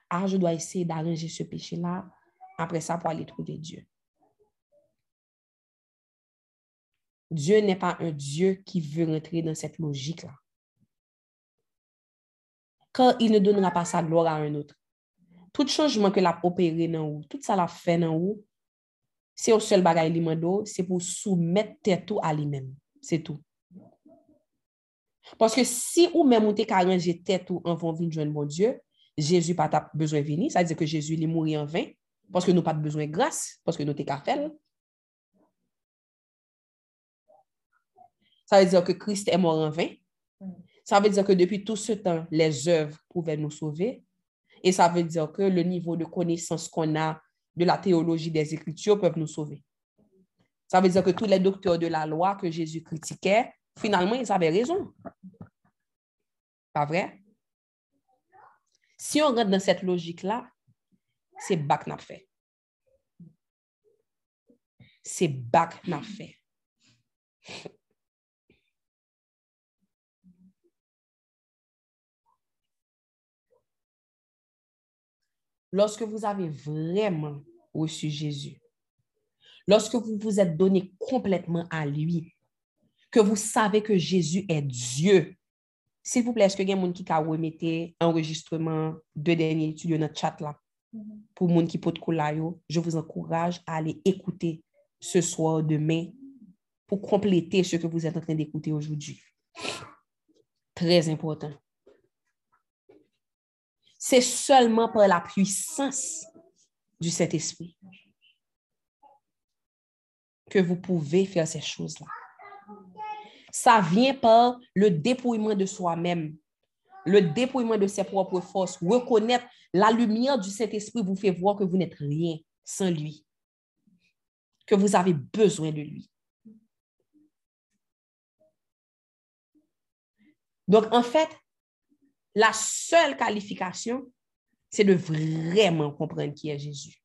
Ah, je dois essayer d'arranger ce péché-là, après ça pour aller trouver Dieu. Dieu n'est pas un Dieu qui veut rentrer dans cette logique-là. Quand il ne donnera pas sa gloire à un autre. Tout changement que l'a opéré vous, tout ça l'a fait vous, c'est au seul bagage li c'est pour soumettre tout à lui-même. C'est tout. Parce que si ou même ou te arrangé tête ou en vont venir bon Dieu, Jésus pas besoin de venir, ça veut dire que Jésus est mort en vain parce que nous pas besoin de grâce, parce que nous t'es qu'à Ça veut dire que Christ est mort en vain. Ça veut dire que depuis tout ce temps, les œuvres pouvaient nous sauver. Et ça veut dire que le niveau de connaissance qu'on a de la théologie des Écritures peuvent nous sauver. Ça veut dire que tous les docteurs de la loi que Jésus critiquait, finalement, ils avaient raison. Pas vrai? Si on rentre dans cette logique-là, c'est bac n'a fait. C'est bac n'a fait. Lorsque vous avez vraiment reçu Jésus, lorsque vous vous êtes donné complètement à lui, que vous savez que Jésus est Dieu, s'il vous plaît, est-ce que quelqu'un qui a enregistrement de dernier études dans notre chat là? Pour les gens qui je vous encourage à aller écouter ce soir, demain, pour compléter ce que vous êtes en train d'écouter aujourd'hui. Très important c'est seulement par la puissance du Saint-Esprit que vous pouvez faire ces choses-là. Ça vient par le dépouillement de soi-même, le dépouillement de ses propres forces. Reconnaître la lumière du Saint-Esprit vous fait voir que vous n'êtes rien sans lui, que vous avez besoin de lui. Donc, en fait, la seule qualification, c'est de vraiment comprendre qui est Jésus.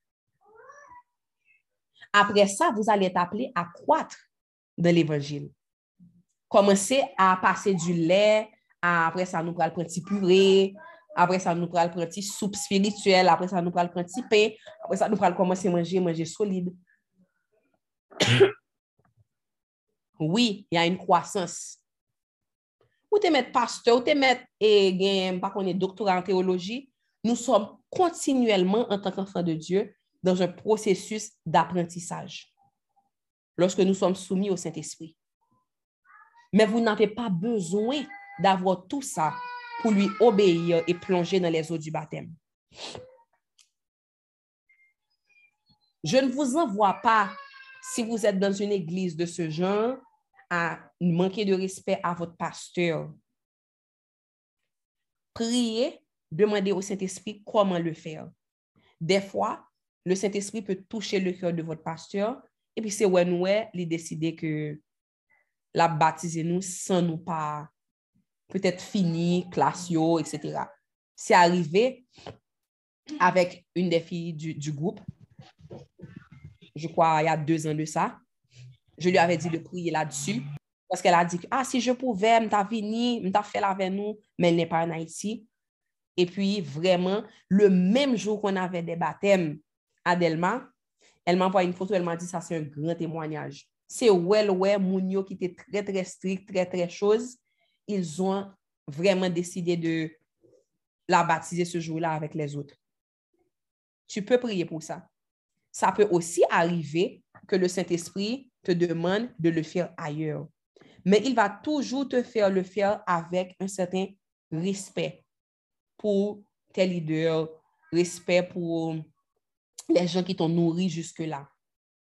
Après ça, vous allez être appelé à croître dans l'Évangile. Commencez à passer du lait, après ça, nous prenons le petit purée, Apre sa nou pral pranti soup spirituel, apre sa nou pral pranti pe, apre sa nou pral komanse manje, manje solide. [coughs] Oui, y a une croissance. Ou te met pasteur, ou te met e gen, pa konye doktora en teologi, nou som kontinuellement en tant qu'enfant de Dieu dans un processus d'apprentissage. Lorsque nous sommes soumis au Saint-Esprit. Mais vous n'avez pas besoin d'avoir tout ça pour lui obéir et plonger dans les eaux du baptême. Je ne vous envoie pas, si vous êtes dans une église de ce genre, à manquer de respect à votre pasteur. Priez, demandez au Saint-Esprit comment le faire. Des fois, le Saint-Esprit peut toucher le cœur de votre pasteur et puis c'est ouais nous il décider que la baptiser nous sans nous pas peut-être fini, classio, etc. C'est arrivé avec une des filles du, du groupe, je crois il y a deux ans de ça. Je lui avais dit de prier là-dessus parce qu'elle a dit, ah, si je pouvais, m'ta vini, m'ta fait avec nous, mais elle n'est pas en Haïti. Et puis, vraiment, le même jour qu'on avait des baptêmes à Delma, elle m'a envoyé une photo, elle m'a dit, ça c'est un grand témoignage. C'est well, ouais, Mounio qui était très, très strict, très, très chose. Ils ont vraiment décidé de la baptiser ce jour-là avec les autres. Tu peux prier pour ça. Ça peut aussi arriver que le Saint-Esprit te demande de le faire ailleurs. Mais il va toujours te faire le faire avec un certain respect pour tes leaders, respect pour les gens qui t'ont nourri jusque-là.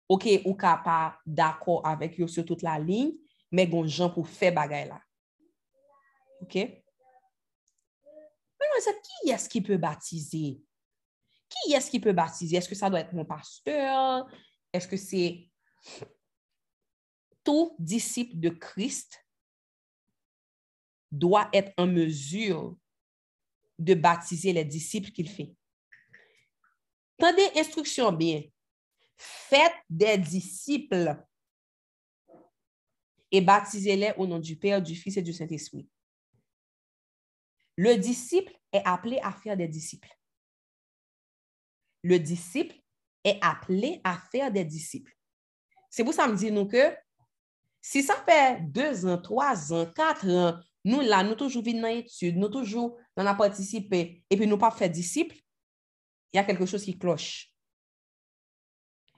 OK, ou ka pas d'accord avec eux sur toute la ligne, mais gon gens pour faire bagay là. OK? Est-ce qui peut baptiser? Qui est-ce qui peut baptiser? Est-ce que ça doit être mon pasteur? Est-ce que c'est tout disciple de Christ doit être en mesure de baptiser les disciples qu'il fait. Tendez instruction bien. Faites des disciples et baptisez-les au nom du Père, du Fils et du Saint-Esprit. Le disciple est appelé à faire des disciples. Le disciple est appelé à faire des disciples. C'est pour ça que je dis nous que si ça fait deux ans, trois ans, quatre ans, nous là, nous toujours vivons dans l'étude, nous toujours dans la participer, et puis nous pas fait disciples, il y a quelque chose qui cloche.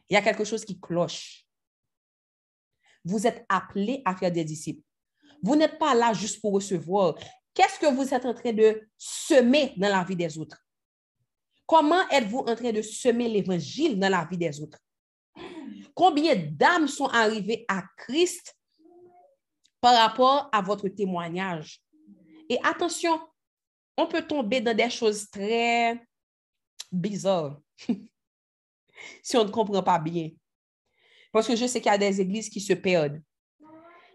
Il y a quelque chose qui cloche. Vous êtes appelés à faire des disciples. Vous n'êtes pas là juste pour recevoir. Qu'est-ce que vous êtes en train de semer dans la vie des autres? Comment êtes-vous en train de semer l'évangile dans la vie des autres? Combien d'âmes sont arrivées à Christ par rapport à votre témoignage? Et attention, on peut tomber dans des choses très bizarres [laughs] si on ne comprend pas bien. Parce que je sais qu'il y a des églises qui se perdent.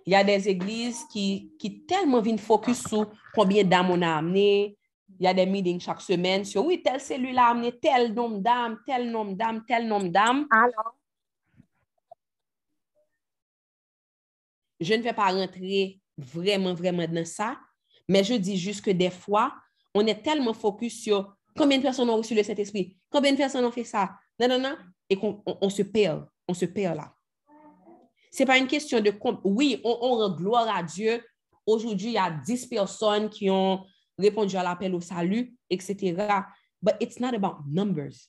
Il y a des églises qui, qui tellement viennent focus sur combien d'âmes on a amené. Il y a des meetings chaque semaine sur oui, telle cellule a amené tel nombre d'âmes, tel nombre d'âmes, tel nombre d'âmes. Alors, Je ne vais pas rentrer vraiment, vraiment dans ça, mais je dis juste que des fois, on est tellement focus sur combien de personnes ont reçu le Saint-Esprit, combien de personnes ont fait ça, non, non, non, et qu'on on- on se perd, on se perd là. C'est pas une question de... com- Oui, on, on rend gloire à Dieu. Aujourd'hui, il y a 10 personnes qui ont répondu à l'appel au salut, etc. But it's not about numbers.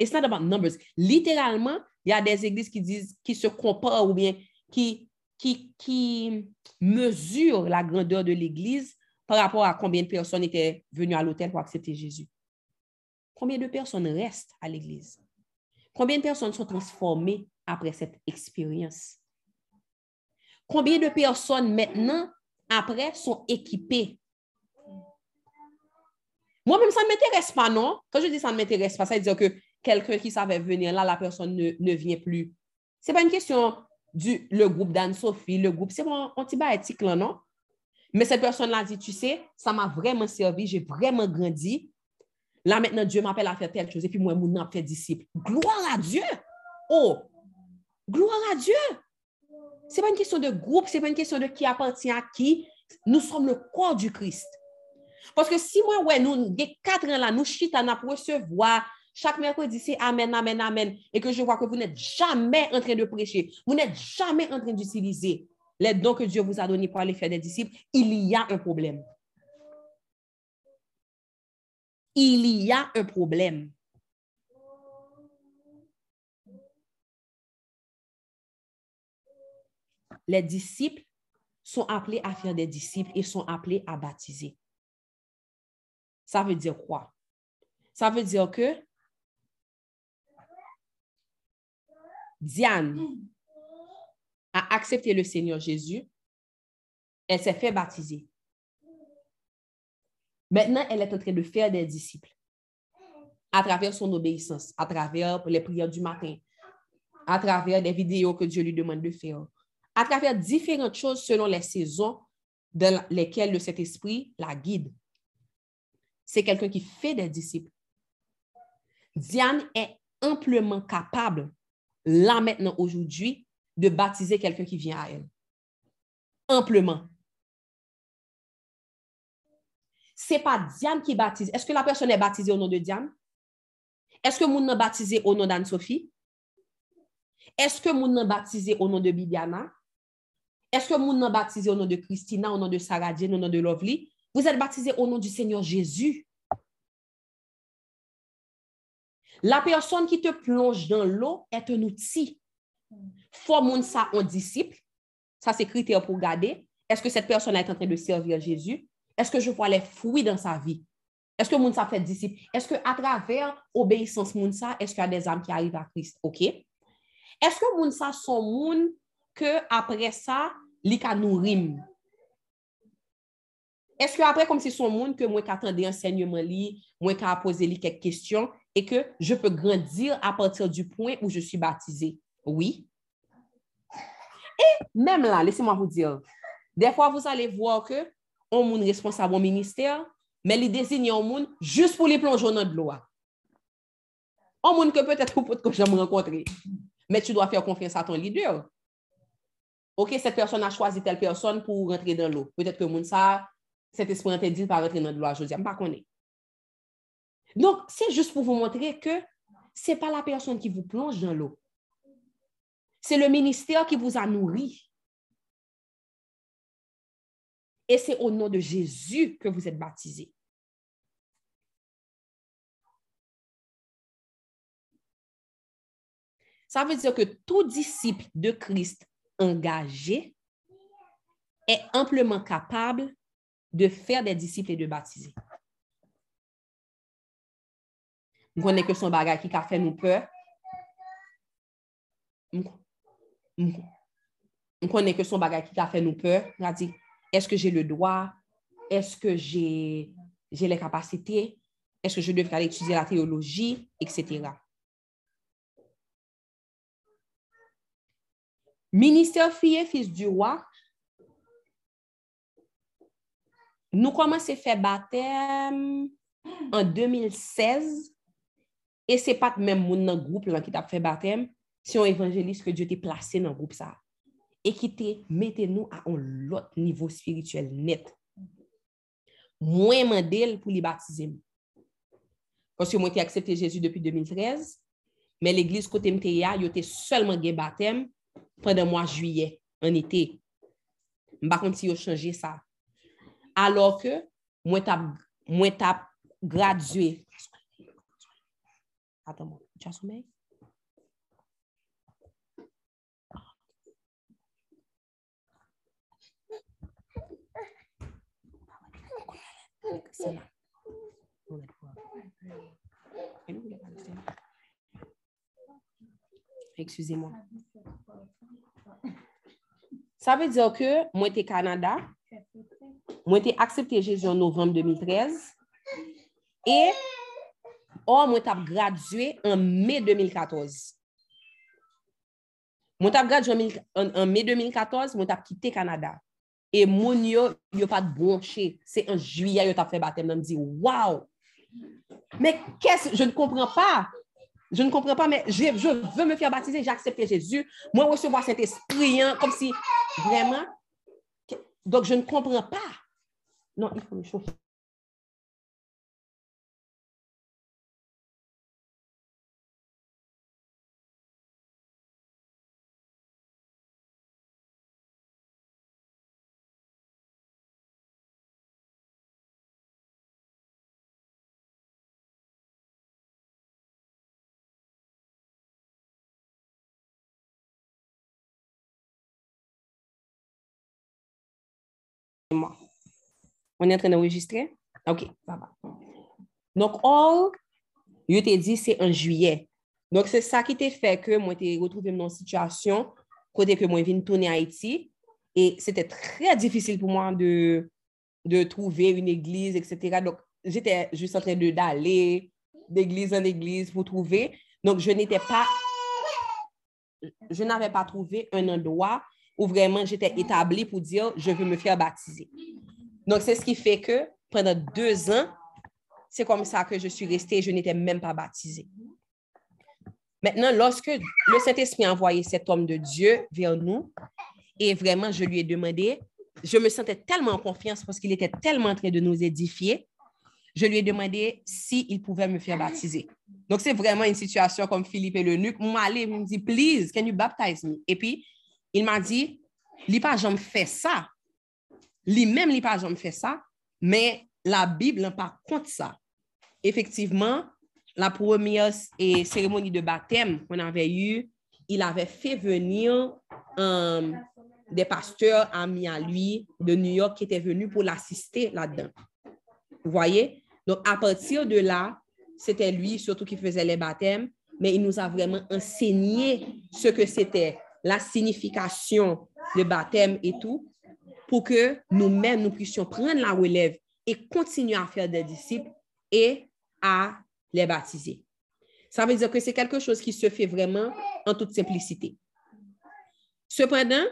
It's not about numbers. Littéralement, il y a des églises qui disent, qui se comparent ou bien qui, qui, qui mesurent la grandeur de l'église par rapport à combien de personnes étaient venues à l'hôtel pour accepter Jésus. Combien de personnes restent à l'église? Combien de personnes sont transformées après cette expérience? Combien de personnes maintenant, après, sont équipées? Moi-même, ça ne m'intéresse pas, non? Quand je dis ça ne m'intéresse pas, ça veut dire que quelqu'un qui savait venir là, la personne ne, ne vient plus. Ce n'est pas une question du le groupe d'Anne-Sophie, le groupe, c'est mon antibiotique là, non? Mais cette personne-là dit, tu sais, ça m'a vraiment servi, j'ai vraiment grandi. Là, maintenant, Dieu m'appelle à faire telle chose, et puis moi, mon fait disciple. Gloire à Dieu! Oh! Gloire à Dieu! Ce n'est pas une question de groupe, ce n'est pas une question de qui appartient à qui. Nous sommes le corps du Christ. Parce que si moi, ouais, nous, des quatre ans là, nous chita, nous recevoir chaque mercredi, c'est Amen, Amen, Amen. Et que je vois que vous n'êtes jamais en train de prêcher. Vous n'êtes jamais en train d'utiliser les dons que Dieu vous a donnés pour aller faire des disciples. Il y a un problème. Il y a un problème. Les disciples sont appelés à faire des disciples et sont appelés à baptiser. Ça veut dire quoi? Ça veut dire que Diane a accepté le Seigneur Jésus. Elle s'est fait baptiser. Maintenant, elle est en train de faire des disciples à travers son obéissance, à travers les prières du matin, à travers des vidéos que Dieu lui demande de faire, à travers différentes choses selon les saisons dans lesquelles le Saint-Esprit la guide. C'est quelqu'un qui fait des disciples. Diane est amplement capable, là maintenant, aujourd'hui, de baptiser quelqu'un qui vient à elle. Amplement. Ce n'est pas Diane qui baptise. Est-ce que la personne est baptisée au nom de Diane? Est-ce que moun nan baptisé au nom d'Anne-Sophie? Est-ce que moun nan baptisé au nom de Bibiana? Est-ce que moun nan baptisé au nom de Christina, au nom de Sarah Jane, au nom de Lovely? Vous êtes baptisé au nom du Seigneur Jésus. La personne qui te plonge dans l'eau est un outil. Faut moun ça un disciple. Ça, c'est critère pour garder. Est-ce que cette personne est en train de servir Jésus? Est-ce que je vois les fruits dans sa vie? Est-ce que moun sa fait disciple? Est-ce que à travers obéissance moun sa, est-ce qu'il y a des âmes qui arrivent à Christ? OK? Est-ce que moun sa son moun que après ça, li ka? Est-ce que après, comme si son moun que moi qu'attendais enseignement li, moi qu'a posé li quelques questions et que je peux grandir à partir du point où je suis baptisé? Oui. Et même là, laissez-moi vous dire, des fois, vous allez voir que on moun responsable au ministère, mais il désigne un monde juste pour les plonger dans de l'eau. Un monde que peut-être pouvez jamais rencontrer. Mais tu dois faire confiance à ton leader. OK, cette personne a choisi telle personne pour rentrer dans l'eau. Peut-être que monde ça, cet esprit interdit pas rentrer dans l'eau. Je dis, pas. Donc, c'est juste pour vous montrer que ce n'est pas la personne qui vous plonge dans l'eau. C'est le ministère qui vous a nourri. Et c'est au nom de Jésus que vous êtes baptisés. Ça veut dire que tout disciple de Christ engagé est amplement capable de faire des disciples et de baptiser. Vous connaissez que son bagage qui a fait nous peur. Vous connaissez que son bagage qui a fait nous peur. On a dit, est-ce que j'ai le droit? Est-ce que j'ai les capacités? Est-ce que je devrais aller étudier la théologie, etc. Ministère fille fils du roi, nous commençons à faire baptême en 2016 et ce n'est pas même mon groupe qui a fait baptême, c'est un évangéliste que Dieu t'a placé dans groupe ça et qui te mette nous à un autre niveau spirituel net. Moi, mandel pour les baptiser. Parce que moi, j'ai accepté Jésus depuis 2013, mais l'église côté MTA, il était seulement gay baptême pendant mois Alors que j'ai gradué. Attends, tu as sommeil? Excusez-moi. Ça veut dire que moi, j'étais Canada. Moi, j'ai accepté Jésus en novembre 2013. Et oh, moi, j'ai gradué en mai 2014. Moi, j'ai gradué en, mai 2014, moi, j'ai quitté Canada. Et moun yo, yo pas de bronché. C'est en juillet, yo t'a fait baptême. Je me dit, waouh! Mais qu'est-ce, je ne comprends pas. Je ne comprends pas, mais je, je veux me faire baptiser, j'ai accepté Jésus. Moi, recevoir cet esprit, hein, comme si vraiment. Donc, je ne comprends pas. Faut me chauffer. On est en train d'enregistrer? OK, ça va. Donc, or, je t'ai dit, c'est en juillet. Donc, c'est ça qui t'a fait que moi, t'ai retrouvé dans une situation côté que moi, je viens tourner à Haïti. Et c'était très difficile pour moi de, de trouver une église, etc. Donc, j'étais juste en train de- d'aller d'église en église pour trouver. Donc, je n'étais pas, je n'avais pas trouvé un endroit où vraiment j'étais établie pour dire, je veux me faire baptiser. Donc, c'est ce qui fait que pendant deux ans, c'est comme ça que je suis restée, je n'étais même pas baptisée. Maintenant, lorsque le Saint-Esprit a envoyé cet homme de Dieu vers nous, et vraiment, je lui ai demandé, je me sentais tellement en confiance parce qu'il était tellement en train de nous édifier, je lui ai demandé s'il pouvait me faire baptiser. Donc, c'est vraiment une situation comme Philippe et l'eunuque. Moi, allez, il me dit, please, can you baptize me? Et puis, il m'a dit, lui pas jamais fait ça. Lui-même, lui pas jamais fait ça, mais la Bible n'a pas compte ça. Effectivement, la première eh, cérémonie de baptême qu'on avait eue, il avait fait venir euh, des pasteurs amis à lui de New York qui étaient venus pour l'assister là-dedans. Vous voyez? Donc, à partir de là, c'était lui surtout qui faisait les baptêmes, mais il nous a vraiment enseigné ce que c'était la signification de baptême et tout, pour que nous-mêmes, nous puissions prendre la relève et continuer à faire des disciples et à les baptiser. Ça veut dire que c'est quelque chose qui se fait vraiment en toute simplicité. Cependant,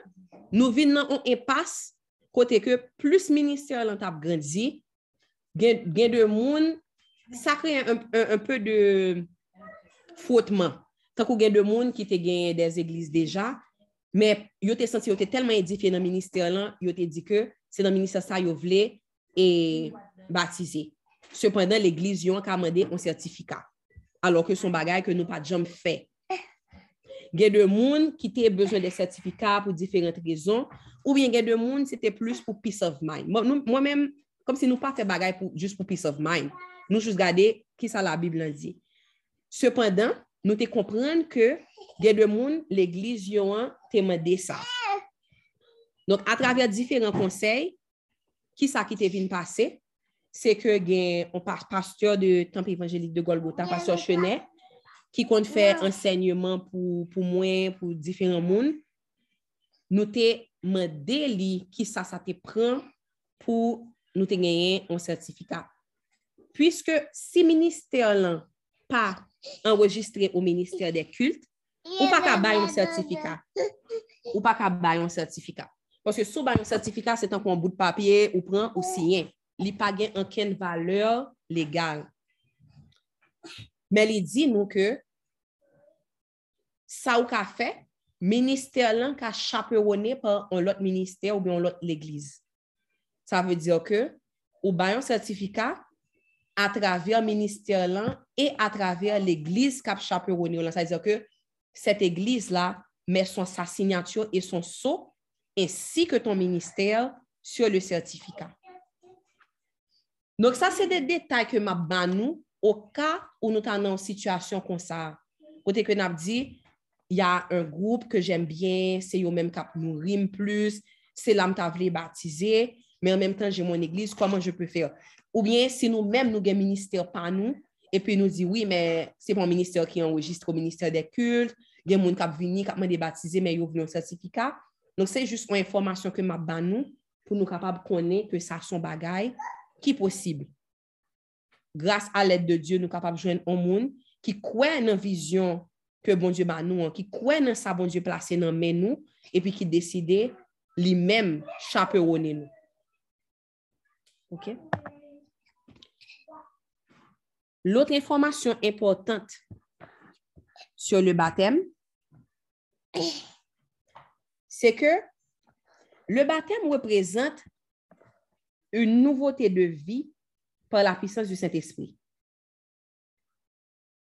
nous venons en impasse côté que plus ministère l'on a grandi, gain de monde, ça crée un, un- un peu de frottement. Tant qu'on gain de monde qui te gagne des églises déjà, mais yo te senti yo te tellement édifié dans le ministère là, yo te dit que c'est dans le ministère ça yo voulait et baptiser. Cependant, l'église yon a demandé un certificat. Alors que son bagage que nous pas fait. Il y a des gens qui ont besoin de certificats pour différentes raisons, ou bien il y a des gens c'était plus pour peace of mind. Moi-même, comme si nous pas fait pour, juste pour peace of mind. Nous juste regarder qui ça la Bible dit. Nous te comprendre que il y a des gens, l'église yon te demandé ça. Donc, à travers différents conseils, qui ça qui te vient passer, c'est que gen on pa- pasteur de temple évangélique de Golgotha, pasteur Chenet, qui compte faire enseignement pour, pour moi, pour différents mondes, nous te demandé li qui ça ça te prend pour nous te gagner un certificat. Puisque si ministère là pas enregistré au ministère des cultes, ou pas qu'à bailler un certificat. Ou pas qu'à bailler un certificat. Parce que sous bailler un certificat, c'est un bout de papier ou prend ou signé. Il pas gain aucune valeur légale. Mais il dit nous que ça ou qu'a fait, ministère là qu'a chaperonné par un autre ministère ou bien un autre l'église. Ça veut dire que ou bailler un certificat à travers le ministère et à travers l'église a chaperonné. là. Ça veut dire que cette église-là met son, sa signature et son sceau, ainsi que ton ministère sur le certificat. Donc, ça, c'est des détails que m'a nous au cas où nous sommes une situation comme ça. Côté que nous dit, il y a un groupe que j'aime bien, c'est eux même qui nous plus, c'est là que voulu baptiser, mais en même temps, j'ai mon église, comment je peux faire? Ou bien, si nous-mêmes, nous un ministère par nous, et puis nous dit, oui, mais c'est mon ministère qui enregistre au ministère des cultes, il y a des gens qui venu, qui ont baptisé, mais ils ont un certificat. Donc, c'est juste une information que m'a ban nous pour nous capables de connaître que ça son bagaille qui est possible. Grâce à l'aide de Dieu, nous sommes capables de joindre un monde qui croit dans vision que bon Dieu bat nous, qui croit dans ça bon Dieu placé dans main nous, et puis qui décide lui-même chaperonner nous. OK? L'autre information importante sur le baptême, c'est que le baptême représente une nouveauté de vie par la puissance du Saint-Esprit.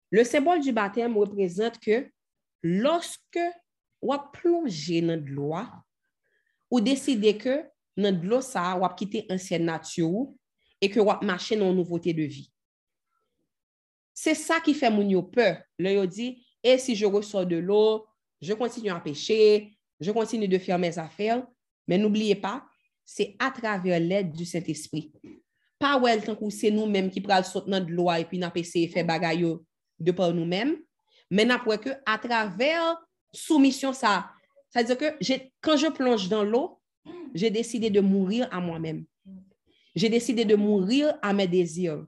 Le symbole du baptême représente que lorsque on plongé dans l'eau, ou décider que dans l'eau, ça, on quitter ancienne nature et que on marcher dans une nouveauté de vie. C'est ça qui fait mon peur. Là, yo dit, et si je ressors de l'eau, je continue à pêcher, je continue de faire mes affaires, mais n'oubliez pas, c'est à travers l'aide du Saint-Esprit. Pas ouais, le temps où c'est nous-mêmes qui prenons sauter dans de loi et puis nous essayé de faire bagaille de par nous-mêmes, mais nous que à travers soumission ça, c'est-à-dire que j'ai- quand je plonge dans l'eau, j'ai décidé de mourir à moi-même. J'ai décidé de mourir à mes désirs.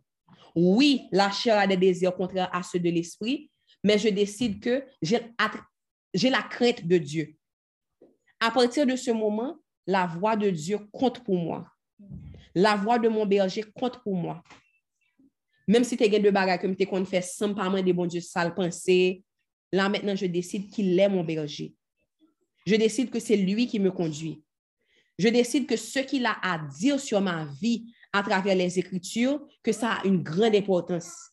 Oui, la chair a des désirs contraires à ceux de l'esprit, mais je décide que j'ai la crainte de Dieu. À partir de ce moment, la voix de Dieu compte pour moi. La voix de mon berger compte pour moi. Même si tu as de bagages comme tu qu'on fait sans pas de bon Dieu sale pensée, là maintenant je décide qu'il est mon berger. Je décide que c'est lui qui me conduit. Je décide que ce qu'il a à dire sur ma vie à travers les Écritures, que ça a une grande importance.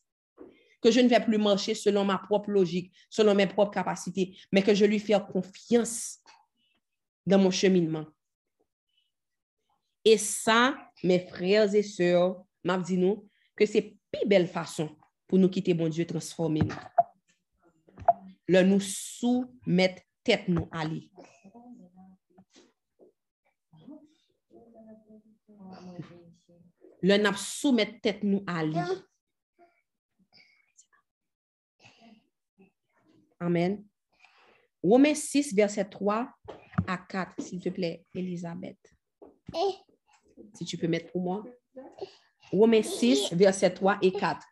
Que je ne vais plus marcher selon ma propre logique, selon mes propres capacités, mais que je lui fais confiance dans mon cheminement. Et ça, mes frères et sœurs, m'a dit nous que c'est plus belle façon pour nous quitter bon Dieu transformer nous. Le nous soumettre tête nous à. Le n'a soumettre tête nous à lui. Amen. Romains 6, verset 3 à 4, s'il te plaît, Elisabeth. Si tu peux mettre pour moi. Romains 6, verset 3 et 4.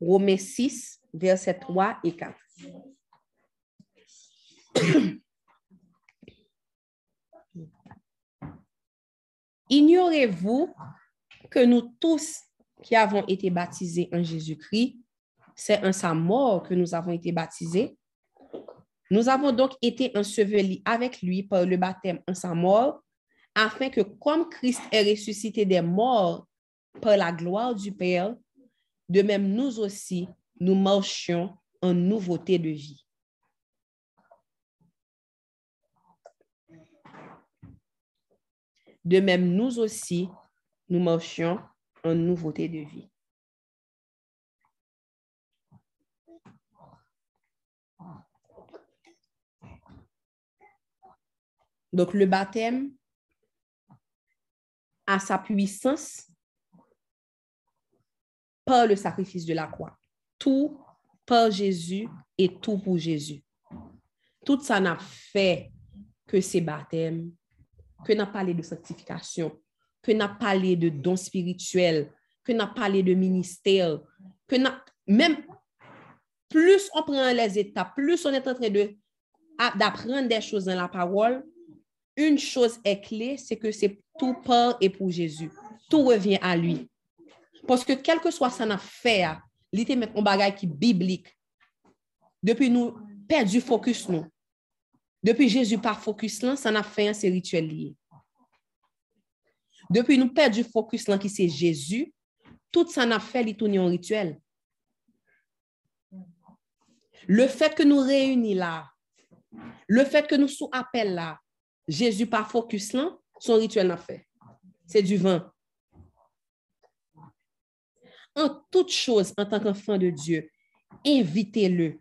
Romains 6, verset 3 et 4. Ignorez-vous que nous tous qui avons été baptisés en Jésus-Christ, c'est en sa mort que nous avons été baptisés. Nous avons donc été ensevelis avec lui par le baptême en sa mort, afin que comme Christ est ressuscité des morts par la gloire du Père, de même nous aussi, nous marchions en nouveauté de vie. De même, nous aussi, nous marchions en nouveauté de vie. Donc, le baptême a sa puissance par le sacrifice de la croix. Tout par Jésus et tout pour Jésus. Tout ça n'a fait que ces baptêmes, que n'a parlé de sanctification, que n'a parlé de dons spirituels, que n'a parlé de ministère, que n'a même plus on prend les étapes, plus on est en train d'apprendre des choses dans la parole, une chose est clé, c'est que c'est tout par et pour Jésus. Tout revient à lui. Parce que quel que soit son affaire, l'idée mettre un bagage qui est biblique. Depuis nous perdu focus nous. Depuis Jésus pas focus là, ça n'a fait un c'est rituel lié. Depuis nous perdu focus là qui c'est Jésus, tout ça n'a fait li tourner en rituel. Le fait que nous réunis là, le fait que nous sous appel là, Jésus pas focus là, son rituel n'a fait. C'est du vin. En toute chose, en tant qu'enfant de Dieu, invitez-le.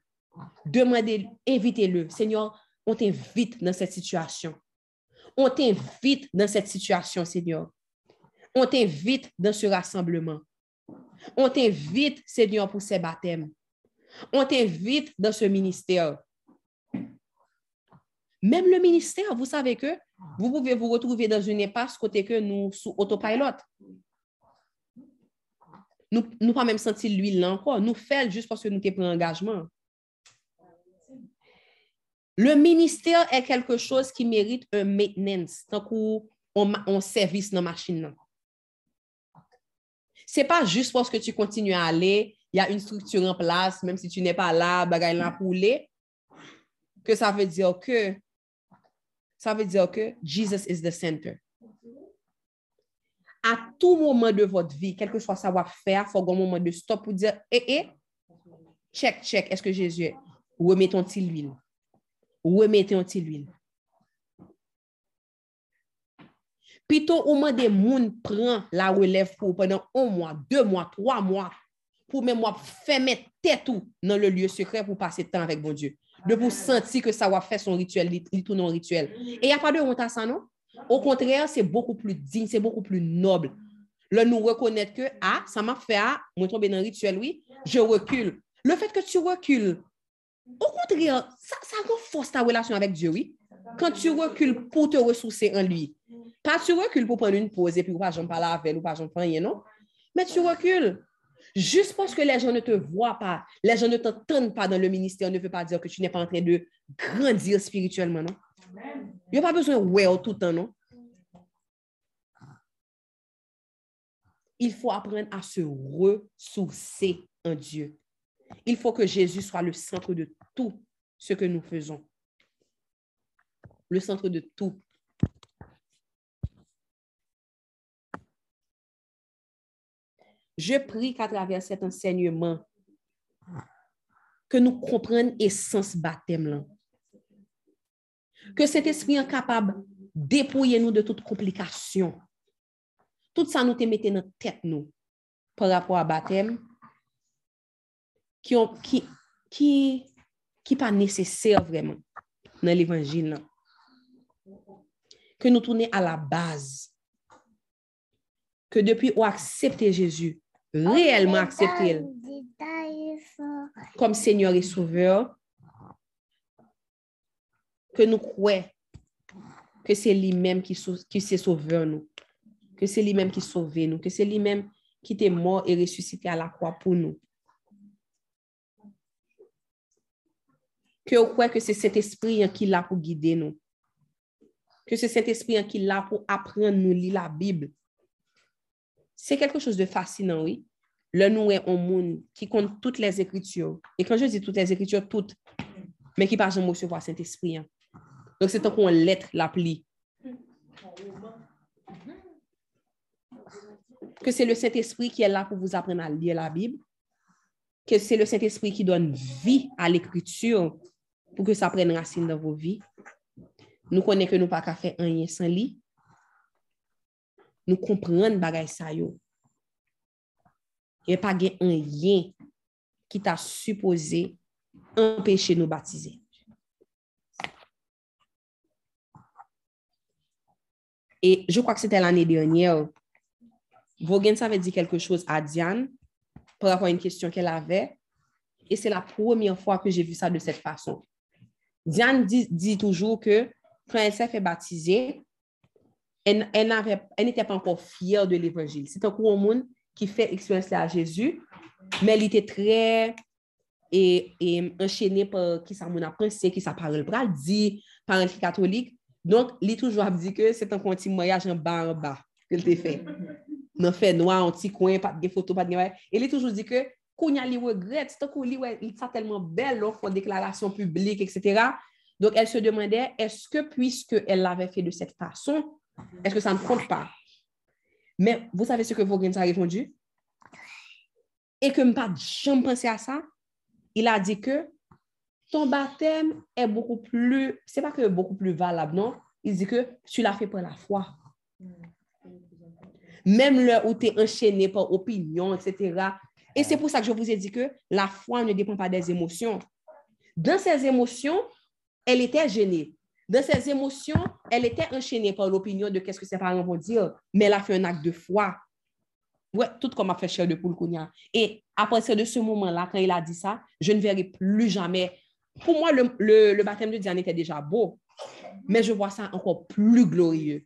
Demandez, invitez-le. Seigneur, on t'invite dans cette situation. On t'invite dans cette situation, Seigneur. On t'invite dans ce rassemblement. On t'invite, Seigneur, pour ces baptêmes. On t'invite dans ce ministère. Même le ministère, vous savez que vous pouvez vous retrouver dans une impasse côté que nous sous autopilot. Nous nous pas même senti l'huile là encore. Nous faisons juste parce que nous avons pris engagement. Le ministère est quelque chose qui mérite un maintenance, tant qu'on on service dans la machine. Ce n'est pas juste parce que tu continues à aller, il y a une structure en place, même si tu n'es pas là, bagaille là pour que ça veut dire que ça veut dire que Jesus is the center. À tout moment de votre vie, quel que soit savoir faire, il faut un moment de stop pour dire, eh, eh, check, check, est-ce que Jésus est? Remettons-il l'huile. Remettons-il l'huile. Plutôt, au moins des moun prend la relève pour pendant un mois, deux mois, trois mois, pour même moi mettre tête tout dans le lieu secret pour passer temps avec bon Dieu. De vous sentir que ça va faire son rituel, il tourne en rituel. Et il n'y a pas de honte à ça, non? Au contraire, c'est beaucoup plus digne, c'est beaucoup plus noble. Là, nous reconnaître que, ah, ça m'a fait, ah, moi tomber dans le rituel, oui, je recule. Le fait que tu recules, au contraire, ça, ça renforce ta relation avec Dieu, oui. Quand tu recules pour te ressourcer en lui. Pas tu recules pour prendre une pause et puis ou pas j'en parle avec ou pas j'en prends rien, non? Mais tu recules. Juste parce que les gens ne te voient pas, les gens ne t'entendent pas dans le ministère, ne veut pas dire que tu n'es pas en train de grandir spirituellement, non? Il n'y a pas besoin de well tout le temps, non? Il faut apprendre à se ressourcer en Dieu. Il faut que Jésus soit le centre de tout ce que nous faisons. Le centre de tout. Je prie qu'à travers cet enseignement, que nous comprenions l'essence baptême. Que cet esprit est capable de dépouiller nous de toute complication. Tout ça nous te mette dans tête nous par rapport à baptême qui qui pas nécessaire vraiment dans l'évangile que nous tournions à la base que depuis on accepté Jésus réellement accepté comme Seigneur et Sauveur que nous croyons que c'est lui-même qui, qui s'est sauveur nous, que c'est lui-même qui sauve nous, que c'est lui-même qui était mort et ressuscité à la croix pour nous. Que vous croyez que c'est cet esprit qui est là pour guider nous. Que c'est cet esprit qui est là pour apprendre nous lire la Bible. C'est quelque chose de fascinant, oui. Le nous est un monde qui compte toutes les écritures. Et quand je dis toutes les écritures, toutes, mais qui pas jamais recevoir cet esprit. Hein. Donc, c'est tant qu'on lettre l'appli. Que c'est le Saint-Esprit qui est là pour vous apprendre à lire la Bible. Que c'est le Saint-Esprit qui donne vie à l'écriture pour que ça prenne racine dans vos vies. Nous connaissons que nous pas qu'à faire rien sans lit. Nous comprenons bagay ça yo. Et pas un rien qui t'a supposé empêcher nous baptiser. Et je crois que c'était l'année dernière. Vaughan avait dit quelque chose à Diane rapport à une question qu'elle avait. Et c'est la première fois que j'ai vu ça de cette façon. Diane dit, toujours que quand elle s'est fait baptiser, elle, n'était pas encore fière de l'évangile. C'est un courant monde qui fait expérience à Jésus, mais elle était très et, enchaînée par qui ça a pensé, qui ça parle, dit par un catholique. Donc, il toujours dit que c'est un petit voyage en bas en bas que te fait. Dans fait noir, un petit coin, pas de photos, pas de Et il toujours dit que quand il regrette, c'est qu'il est tellement belle, l'offre déclaration publique, etc. Donc, elle se demandait, est-ce que puisque elle l'avait fait de cette façon, est-ce que ça ne compte pas? Mais vous savez ce que Vaughan a répondu? Et que je pas jamais pensé à ça. Il a dit que ton baptême est beaucoup plus, c'est pas que beaucoup plus valable, non? Il dit que tu l'as fait pour la foi. Même là où tu es enchaîné par opinion, etc. Et c'est pour ça que je vous ai dit que la foi ne dépend pas des émotions. Dans ses émotions, elle était gênée. Dans ses émotions, elle était enchaînée par l'opinion de qu'est-ce que ses parents vont dire, mais elle a fait un acte de foi. Ouais, tout comme a fait cher de poule Et à partir de ce moment-là, quand il a dit ça, je ne verrai plus jamais pour moi, le, baptême de Diane était déjà beau, mais je vois ça encore plus glorieux.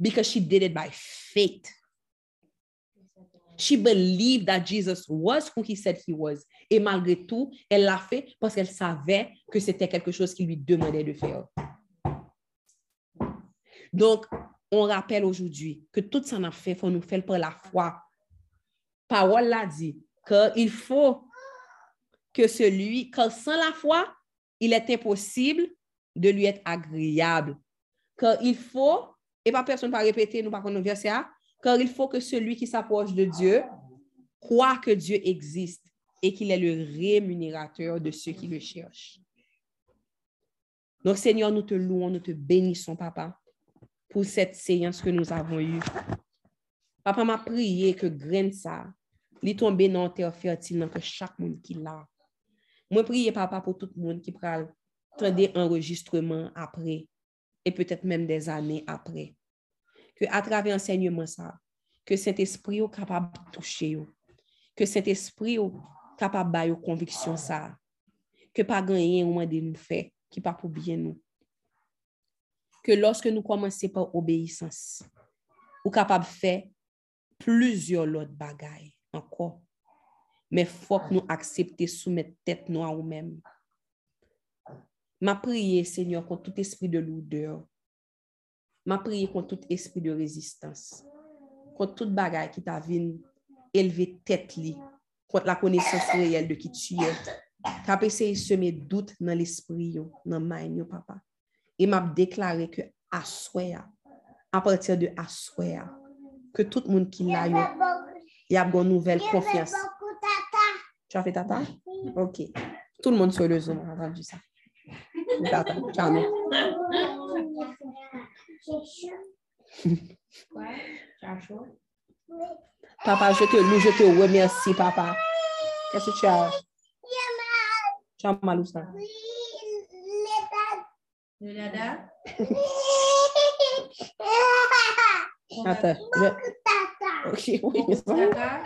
Because she did it by faith. She believed that Jesus was who he said he was. Et malgré tout, elle l'a fait parce qu'elle savait que c'était quelque chose qu'il lui demandait de faire. Donc, on rappelle aujourd'hui que tout ça a fait, faut nous faire par la foi. Parole l'a dit qu'il faut que celui, que sans la foi, il est impossible de lui être agréable. Car il faut, et pas personne va répéter, nous qu'on verset car il faut que celui qui s'approche de Dieu croit que Dieu existe et qu'il est le rémunérateur de ceux qui le cherchent. Donc, Seigneur, nous te louons, nous te bénissons, Papa. Pour cette séance que nous avons eue. Papa m'a prié que graine ça, li tombe dans terre fertile dans que chaque monde qui l'a. Moi prier papa pour tout le monde qui pral tendre enregistrement après et peut-être même des années après. Que à travers enseignement ça, que Saint-Esprit est capable de toucher. Que Saint-Esprit est capable de conviction ça. Que pas gagner moins de nous faire qui pas pour bien nous. Que lorsque nous commençons par obéissance, ou capable de faire plusieurs autres bagailles encore. Mais faut que nous accepter soumettre tête nous à nous-mêmes. Ma prière, Seigneur, contre tout esprit de lourdeur. Ma prière contre tout esprit de résistance. Contre toute bagaille qui t'a vu élever tête. Contre la connaissance réelle de qui tu es. T'as essayé de semer doute dans l'esprit, dans yo, papa. Et m'a déclaré que à soir, à partir de à soir, que tout le monde qui l'a yo, il y a une nouvelle confiance. Tu as fait tata? Ok. Tout le monde sur le Zoom a entendu ça. Tata? [laughs] Oui. [laughs] Papa, je te loue, je te remercie, papa. Qu'est-ce que tu as? Tu as mal ou ça? Oui, Le dada? tatas. Attends. je- Tata. Ok, oui, mais ça. Dada?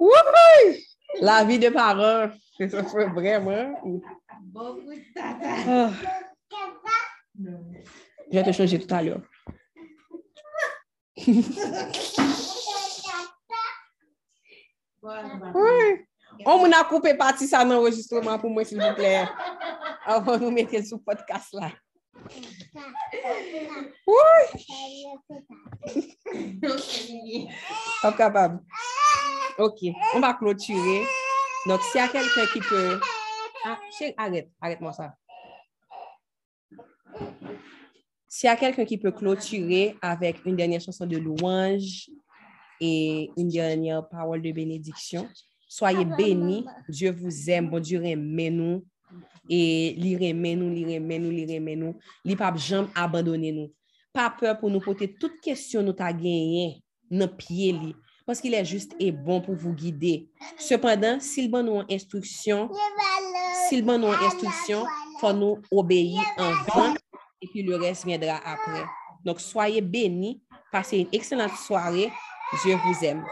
Wouhou! La vie des parents, ça fait vraiment. Beaucoup de. Ah, Tata. Je vais te changer tout à l'heure. Oui. On m'a coupé partie ça dans l'enregistrement pour moi, s'il vous plaît. Avant nous mettre sur le podcast là. Pas capable. OK, on va clôturer. Donc, s'il y a quelqu'un qui peut... Ah, arrête, arrête-moi ça. S'il y a quelqu'un qui peut clôturer avec une dernière chanson de louange et une dernière parole de bénédiction, soyez bénis. Dieu vous aime. Bon Dieu remet nous. Et li remet nous, li remet nous, li remet nous. Li pas jamais abandonner nous. Pas peur pour nous porter toute question nous ta gagné dans pied li. Parce qu'il est juste et bon pour vous guider. Cependant, s'il bon nous une instruction, s'il bon nous une instruction, faut nous obéir en vain et puis le reste viendra après. Donc, soyez bénis, passez une excellente soirée. Dieu vous aime.